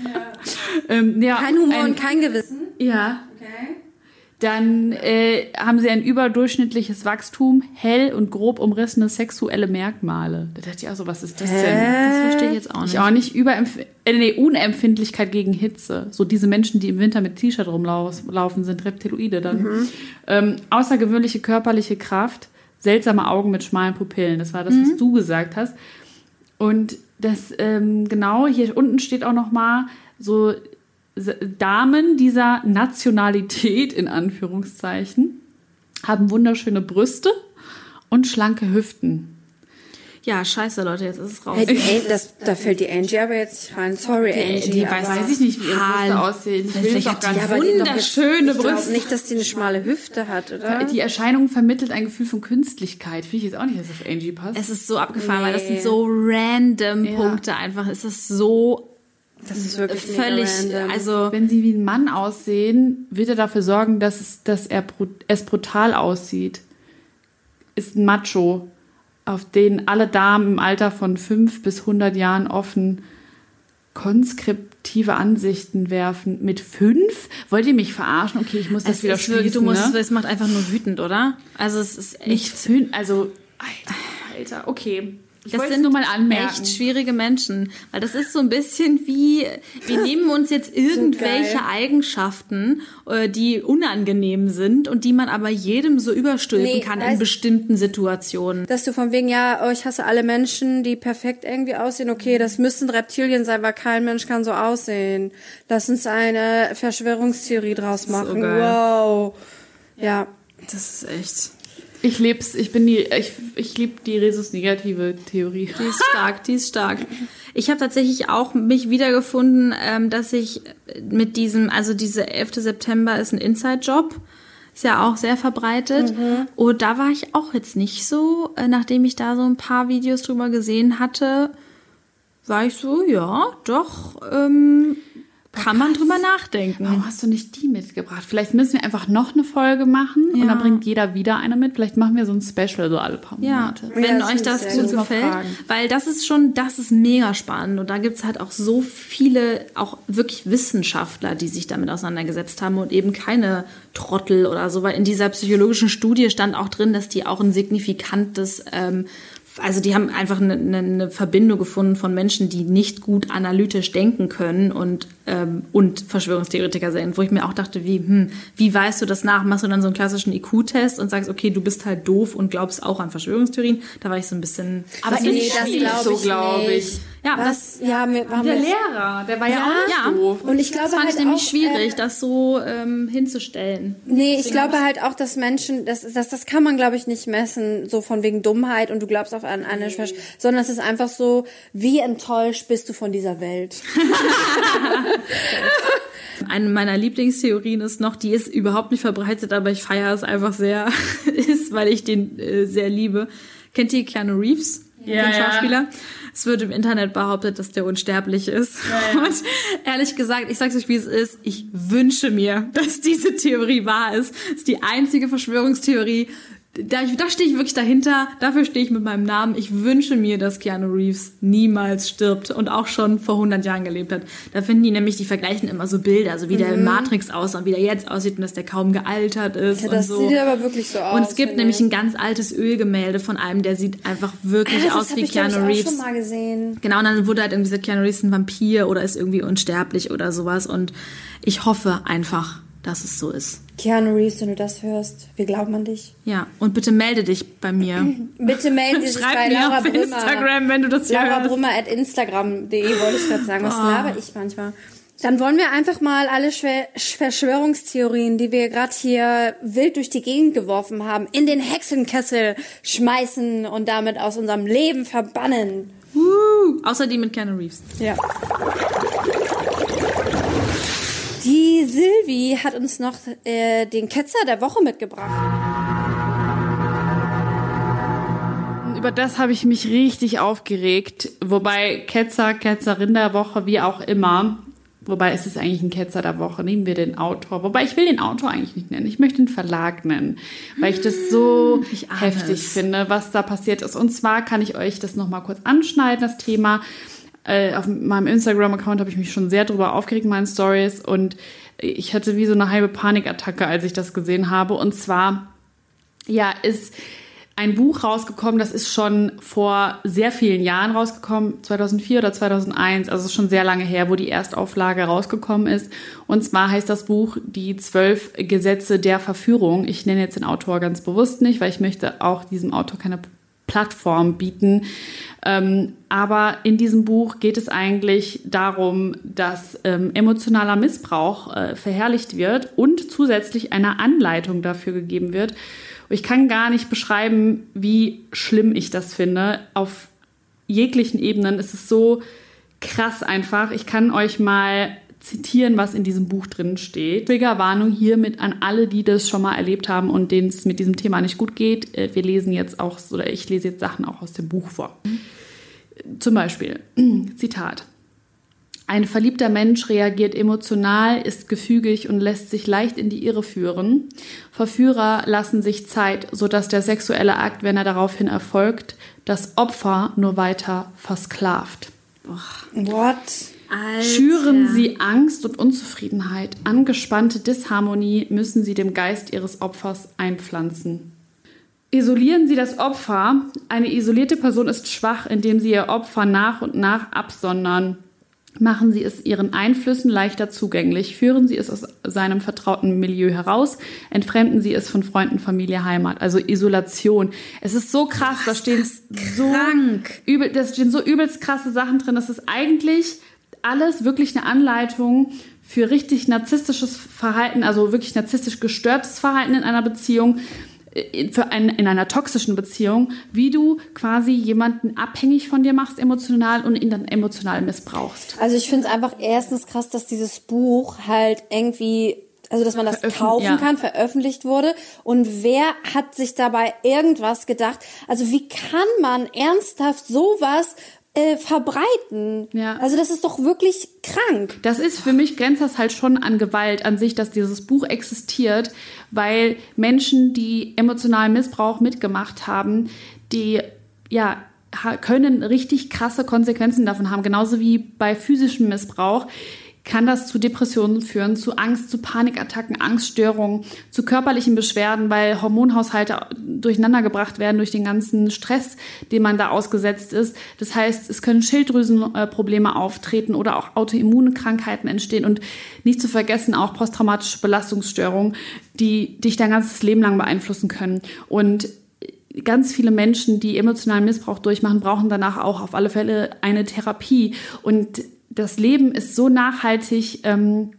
Ähm, ja, Kein Humor ein, und kein Gewissen. Ja. Dann äh, haben sie ein überdurchschnittliches Wachstum, hell und grob umrissene sexuelle Merkmale. Da dachte ich auch so, was ist das denn? Das verstehe ich jetzt auch nicht. Ich auch nicht Überempf äh, nee, Unempfindlichkeit gegen Hitze. So diese Menschen, die im Winter mit T-Shirt rumlaufen, sind Reptiloide dann. Ähm, außergewöhnliche körperliche Kraft, seltsame Augen mit schmalen Pupillen. Das war das, was du gesagt hast. Und das, ähm, genau, hier unten steht auch noch mal so Damen dieser Nationalität, in Anführungszeichen, haben wunderschöne Brüste und schlanke Hüften. Ja, scheiße, Leute, jetzt ist es raus. Hey, die, An- das, da fällt die Angie aber jetzt rein. Sorry, Angie. die weiß Weiß ich nicht, wie ihre. Brüste aussehen. Ich will die die doch jetzt- wunderschöne Ich glaube Brüste. nicht, dass die eine schmale Hüfte hat, oder? Die Erscheinung vermittelt ein Gefühl von Künstlichkeit. Finde ich jetzt auch nicht, dass das auf Angie passt. Es ist so abgefahren, weil das sind Nee. so random Ja. Punkte einfach. Es ist so das ist wirklich völlig, also Wenn sie wie ein Mann aussehen, wird er dafür sorgen, dass es, dass er es brutal aussieht. Ist ein Macho, auf den alle Damen im Alter von 5 bis 100 Jahren offen konskriptive Ansichten werfen. Mit 5? Wollt ihr mich verarschen? Okay, ich muss das es wieder ist schließen. du musst, ne? es macht einfach nur wütend, oder? Also es ist Nicht echt, zünd, also, Alter, Alter, okay. Ich das sind nur mal anmerken. echt schwierige Menschen, weil das ist so ein bisschen wie, wir nehmen uns jetzt irgendwelche geil. Eigenschaften, äh, die unangenehm sind und die man aber jedem so überstülpen Nee, kann in bestimmten Situationen. dass du von wegen, ja, oh, ich hasse alle Menschen, die perfekt irgendwie aussehen. Okay, das müssen Reptilien sein, weil kein Mensch kann so aussehen. Lass uns eine Verschwörungstheorie draus machen. geil. wow. Ja. Das ist echt. Ich leb's, ich bin die, ich, ich lieb die Resus-negative Theorie. Die ist stark, die ist stark. Ich habe tatsächlich auch mich wiedergefunden, ähm, dass ich mit diesem, also diese 11. September ist ein Inside-Job. Ist ja auch sehr verbreitet. Und da war ich auch jetzt nicht so, äh, nachdem ich da so ein paar Videos drüber gesehen hatte, war ich so, ja, doch, ähm, kann man drüber nachdenken. Warum hast du nicht die mitgebracht? Vielleicht müssen wir einfach noch eine Folge machen und Ja. dann bringt jeder wieder eine mit. Vielleicht machen wir so ein Special so alle paar Ja, Monate. wenn das euch das gut gefällt. Weil das ist schon, das ist mega spannend. Und da gibt's halt auch so viele, auch wirklich Wissenschaftler, die sich damit auseinandergesetzt haben und eben keine Trottel oder so. Weil in dieser psychologischen Studie stand auch drin, dass die auch ein signifikantes, ähm, also die haben einfach eine, eine, eine Verbindung gefunden von Menschen, die nicht gut analytisch denken können und, ähm, und Verschwörungstheoretiker sind, wo ich mir auch dachte, wie, hm, wie weißt du das nach? Machst du dann so einen klassischen IQ-Test und sagst, okay, du bist halt doof und glaubst auch an Verschwörungstheorien? Da war ich so ein bisschen. Aber das nee, ich das schwierig. glaub so, glaub ich. Ja, Was? Ja, wir haben Der jetzt- Lehrer, der war ja, auch nicht ja. doof. Und ich glaube das fand halt ich nämlich auch, schwierig, äh, das so ähm, hinzustellen. Nee, ich glaube halt auch, dass Menschen, das, das, das kann man, glaube ich, nicht messen, so von wegen Dummheit und du glaubst auf an eine Schwäche, sondern es ist einfach so, wie enttäuscht bist du von dieser Welt? Eine meiner Lieblingstheorien ist noch, die ist überhaupt nicht verbreitet, aber ich feiere es einfach sehr, ist, weil ich den äh, sehr liebe. Kennt ihr Keanu Reeves, Ja, den ja. Schauspieler? Es wird im Internet behauptet, dass der unsterblich ist. Und ehrlich gesagt, ich sag's euch, wie es ist, ich wünsche mir, dass diese Theorie wahr ist. Das ist die einzige Verschwörungstheorie, da, da stehe ich wirklich dahinter, dafür stehe ich mit meinem Namen. Ich wünsche mir, dass Keanu Reeves niemals stirbt und auch schon vor 100 Jahren gelebt hat. Da finden die nämlich, die vergleichen immer so Bilder, so wie der in Matrix aussah und wie der jetzt aussieht und dass der kaum gealtert ist Ja, das und so. sieht aber wirklich so aus. Und es gibt nämlich ich. ein ganz altes Ölgemälde von einem, der sieht einfach wirklich Ah, aus wie ich, glaub ich, Keanu auch Reeves. schon mal gesehen. Genau, und dann wurde halt irgendwie gesagt, Keanu Reeves ist ein Vampir oder ist irgendwie unsterblich oder sowas. Und ich hoffe einfach, dass es so ist. Keanu Reeves, wenn du das hörst, wir glauben an dich. Ja, und bitte melde dich bei mir. Bitte melden Sie sich bei Schreib mir Laura auf Brümmer. Instagram, wenn du das Laura hörst. Brümmer at Instagram.de wollte ich gerade sagen. Was Oh. laber ich manchmal? Dann wollen wir einfach mal alle Schwer Verschwörungstheorien, die wir gerade hier wild durch die Gegend geworfen haben, in den Hexenkessel schmeißen und damit aus unserem Leben verbannen. Uh, außer die mit Keanu Reeves. Ja. Die Silvi hat uns noch äh, den Ketzer der Woche mitgebracht. Über das habe ich mich richtig aufgeregt. Wobei Ketzer, Ketzerin der Woche, wie auch immer. Wobei es ist eigentlich ein Ketzer der Woche. Nehmen wir den Autor. Wobei ich will den Autor eigentlich nicht nennen. Ich möchte den Verlag nennen, weil ich das so Ich heftig es. finde, was da passiert ist. Und zwar kann ich euch das nochmal kurz anschneiden, das Thema. Äh, auf meinem Instagram-Account habe ich mich schon sehr drüber aufgeregt in meinen Stories. Und ich hatte wie so eine halbe Panikattacke, als ich das gesehen habe. Und zwar, ja, ist ein Buch rausgekommen, das ist schon vor sehr vielen Jahren rausgekommen, 2004 oder 2001, also schon sehr lange her, wo die Erstauflage rausgekommen ist. Und zwar heißt das Buch Die zwölf Gesetze der Verführung. Ich nenne jetzt den Autor ganz bewusst nicht, weil ich möchte auch diesem Autor keine Plattform bieten. Ähm, aber in diesem Buch geht es eigentlich darum, dass ähm, emotionaler Missbrauch äh, verherrlicht wird und zusätzlich eine Anleitung dafür gegeben wird. ich kann gar nicht beschreiben, wie schlimm ich das finde. Auf jeglichen Ebenen ist es so krass einfach. Ich kann euch mal zitieren, was in diesem Buch drin steht. Triggerwarnung hiermit an alle, die das schon mal erlebt haben und denen es mit diesem Thema nicht gut geht. Äh, wir lesen jetzt auch, oder ich lese jetzt Sachen auch aus dem Buch vor. Zum Beispiel, Zitat. Ein verliebter Mensch reagiert emotional, ist gefügig und lässt sich leicht in die Irre führen. Verführer lassen sich Zeit, sodass der sexuelle Akt, wenn er daraufhin erfolgt, das Opfer nur weiter versklavt. What? Alter. Schüren sie Angst und Unzufriedenheit, angespannte Disharmonie müssen sie dem Geist ihres Opfers einpflanzen. Isolieren Sie das Opfer. Eine isolierte Person ist schwach, indem sie ihr Opfer nach und nach absondern. Machen Sie es Ihren Einflüssen leichter zugänglich. Führen Sie es aus seinem vertrauten Milieu heraus. Entfremden Sie es von Freunden, Familie, Heimat. Also Isolation. Es ist so krass. da stehen so krank. übel, da stehen so übelst krasse Sachen drin. Das ist eigentlich alles wirklich eine Anleitung für richtig narzisstisches Verhalten, also wirklich narzisstisch gestörtes Verhalten in einer Beziehung äh, für ein, in einer toxischen Beziehung, wie du quasi jemanden abhängig von dir machst emotional und ihn dann emotional missbrauchst. Also ich finde es einfach erstens krass, dass dieses Buch halt irgendwie, also dass man das Veröffent- kaufen ja. kann, veröffentlicht wurde. Und wer hat sich dabei irgendwas gedacht? Also wie kann man ernsthaft sowas äh, verbreiten? Ja. Also das ist doch wirklich krank. Das ist für mich grenzt das halt schon an Gewalt an sich, dass dieses Buch existiert, weil Menschen, die emotionalen Missbrauch mitgemacht haben, die ja können richtig krasse Konsequenzen davon haben, genauso wie bei physischem Missbrauch kann das zu Depressionen führen, zu Angst, zu Panikattacken, Angststörungen, zu körperlichen Beschwerden, weil Hormonhaushalte durcheinandergebracht werden durch den ganzen Stress, dem man da ausgesetzt ist. Das heißt, es können Schilddrüsenprobleme auftreten oder auch Autoimmunkrankheiten entstehen und nicht zu vergessen auch posttraumatische Belastungsstörungen, die dich dein ganzes Leben lang beeinflussen können. Und ganz viele Menschen, die emotionalen Missbrauch durchmachen, brauchen danach auch auf alle Fälle eine Therapie. Und das Leben ist so nachhaltig ähm,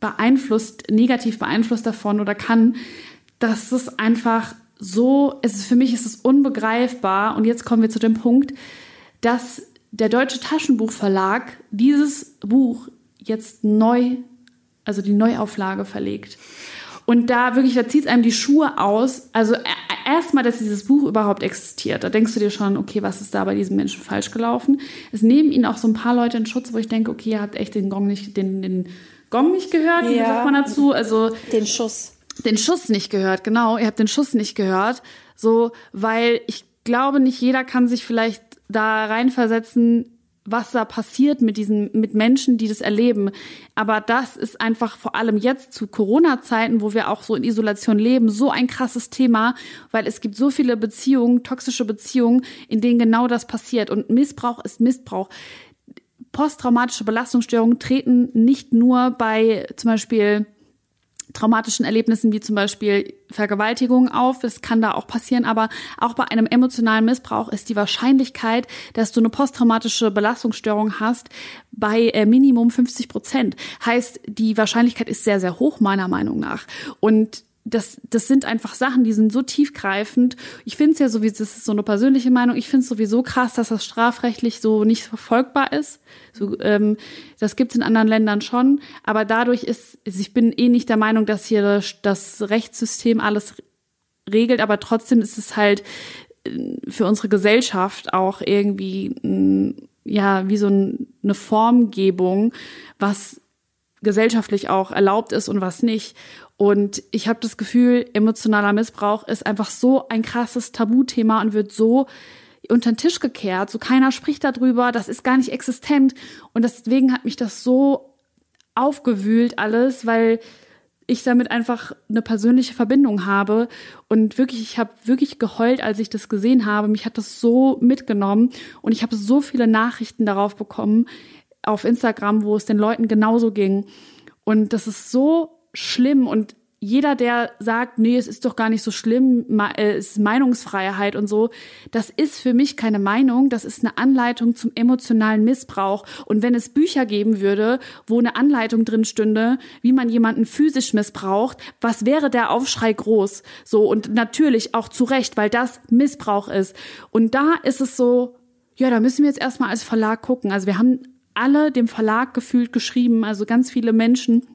beeinflusst, negativ beeinflusst davon oder kann, dass es einfach so, ist, für mich ist es unbegreifbar. Und jetzt kommen wir zu dem Punkt, dass der Deutsche Taschenbuchverlag dieses Buch jetzt neu, also die Neuauflage verlegt. Und da wirklich, da zieht es einem die Schuhe aus. Also e- erstmal, dass dieses Buch überhaupt existiert. Da denkst du dir schon, okay, was ist da bei diesem Menschen falsch gelaufen? Es nehmen ihn auch so ein paar Leute in Schutz, wo ich denke, okay, ihr habt echt den Gong nicht, den, den Gong nicht gehört. Wie Ja. sagt man dazu? Also Den Schuss. den Schuss nicht gehört, genau. Ihr habt den Schuss nicht gehört. So, weil ich glaube, nicht jeder kann sich vielleicht da reinversetzen, was da passiert mit diesen, mit Menschen, die das erleben. Aber das ist einfach vor allem jetzt zu Corona-Zeiten, wo wir auch so in Isolation leben, so ein krasses Thema, weil es gibt so viele Beziehungen, toxische Beziehungen, in denen genau das passiert. Und Missbrauch ist Missbrauch posttraumatische Belastungsstörungen treten nicht nur bei zum Beispiel traumatischen Erlebnissen wie zum Beispiel Vergewaltigung auf. Das kann da auch passieren, aber auch bei einem emotionalen Missbrauch ist die Wahrscheinlichkeit, dass du eine posttraumatische Belastungsstörung hast, bei äh, Minimum 50 Prozent. Heißt, die Wahrscheinlichkeit ist sehr, sehr hoch, meiner Meinung nach. Und das, das sind einfach Sachen, die sind so tiefgreifend. Ich finde es ja sowieso, das ist so eine persönliche Meinung, ich finde es sowieso krass, dass das strafrechtlich so nicht verfolgbar ist. So, ähm, das gibt es in anderen Ländern schon, aber dadurch ist, also ich bin eh nicht der Meinung, dass hier das, Rechtssystem alles regelt, aber trotzdem ist es halt äh, für unsere Gesellschaft auch irgendwie mm, ja wie so ein, eine Formgebung, was gesellschaftlich auch erlaubt ist und was nicht. Und ich habe das Gefühl, emotionaler Missbrauch ist einfach so ein krasses Tabuthema und wird so unter den Tisch gekehrt. So keiner spricht darüber, das ist gar nicht existent. Und deswegen hat mich das so aufgewühlt alles, weil ich damit einfach eine persönliche Verbindung habe und wirklich, ich habe wirklich geheult, als ich das gesehen habe. Mich hat das so mitgenommen und ich habe so viele Nachrichten darauf bekommen auf Instagram, wo es den Leuten genauso ging. Und das ist so schlimm und jeder, der sagt, nee, es ist doch gar nicht so schlimm, es ist Meinungsfreiheit und so, das ist für mich keine Meinung, das ist eine Anleitung zum emotionalen Missbrauch. Und wenn es Bücher geben würde, wo eine Anleitung drin stünde, wie man jemanden physisch missbraucht, was wäre der Aufschrei groß? So, und natürlich auch zu Recht, weil das Missbrauch ist. Und da ist es so, ja, da müssen wir jetzt erstmal als Verlag gucken. Also wir haben alle dem Verlag gefühlt geschrieben, also ganz viele Menschen,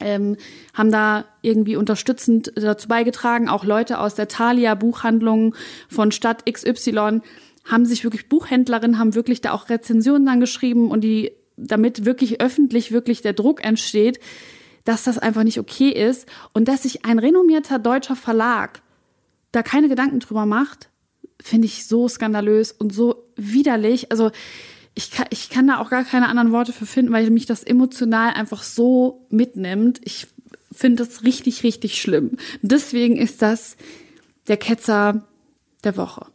ähm, haben da irgendwie unterstützend dazu beigetragen. Auch Leute aus der Thalia Buchhandlung von Stadt XY haben sich wirklich Buchhändlerinnen haben wirklich da auch Rezensionen dann geschrieben und die damit wirklich öffentlich wirklich der Druck entsteht, dass das einfach nicht okay ist und dass sich ein renommierter deutscher Verlag da keine Gedanken drüber macht, finde ich so skandalös und so widerlich. Also ich kann, ich kann da auch gar keine anderen Worte für finden, weil mich das emotional einfach so mitnimmt. Ich finde das richtig, richtig schlimm. Deswegen ist das der Ketzer der Woche.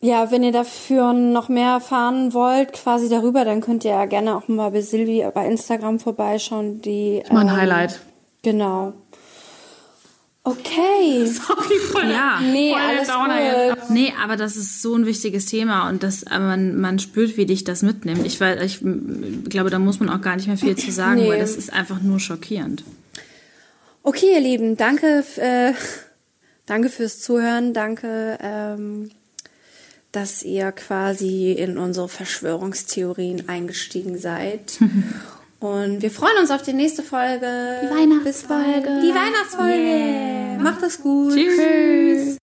Ja, wenn ihr dafür noch mehr erfahren wollt, quasi darüber, dann könnt ihr ja gerne auch mal bei Silvi bei Instagram vorbeischauen. Die, mein ähm, Highlight. Genau. Okay. Sorry, voll ja. Nee, voll alles Downer gut. Nee, aber das ist so ein wichtiges Thema und das, man, man spürt, wie dich das mitnimmt. Ich, weil, ich glaube, da muss man auch gar nicht mehr viel zu sagen, nee. weil das ist einfach nur schockierend. Okay, ihr Lieben, danke, äh, danke fürs Zuhören, danke, ähm, dass ihr quasi in unsere Verschwörungstheorien eingestiegen seid. Und wir freuen uns auf die nächste Folge. Die Weihnachtsfolge. Die Weihnachtsfolge. Yeah. Macht es gut. Tschüss.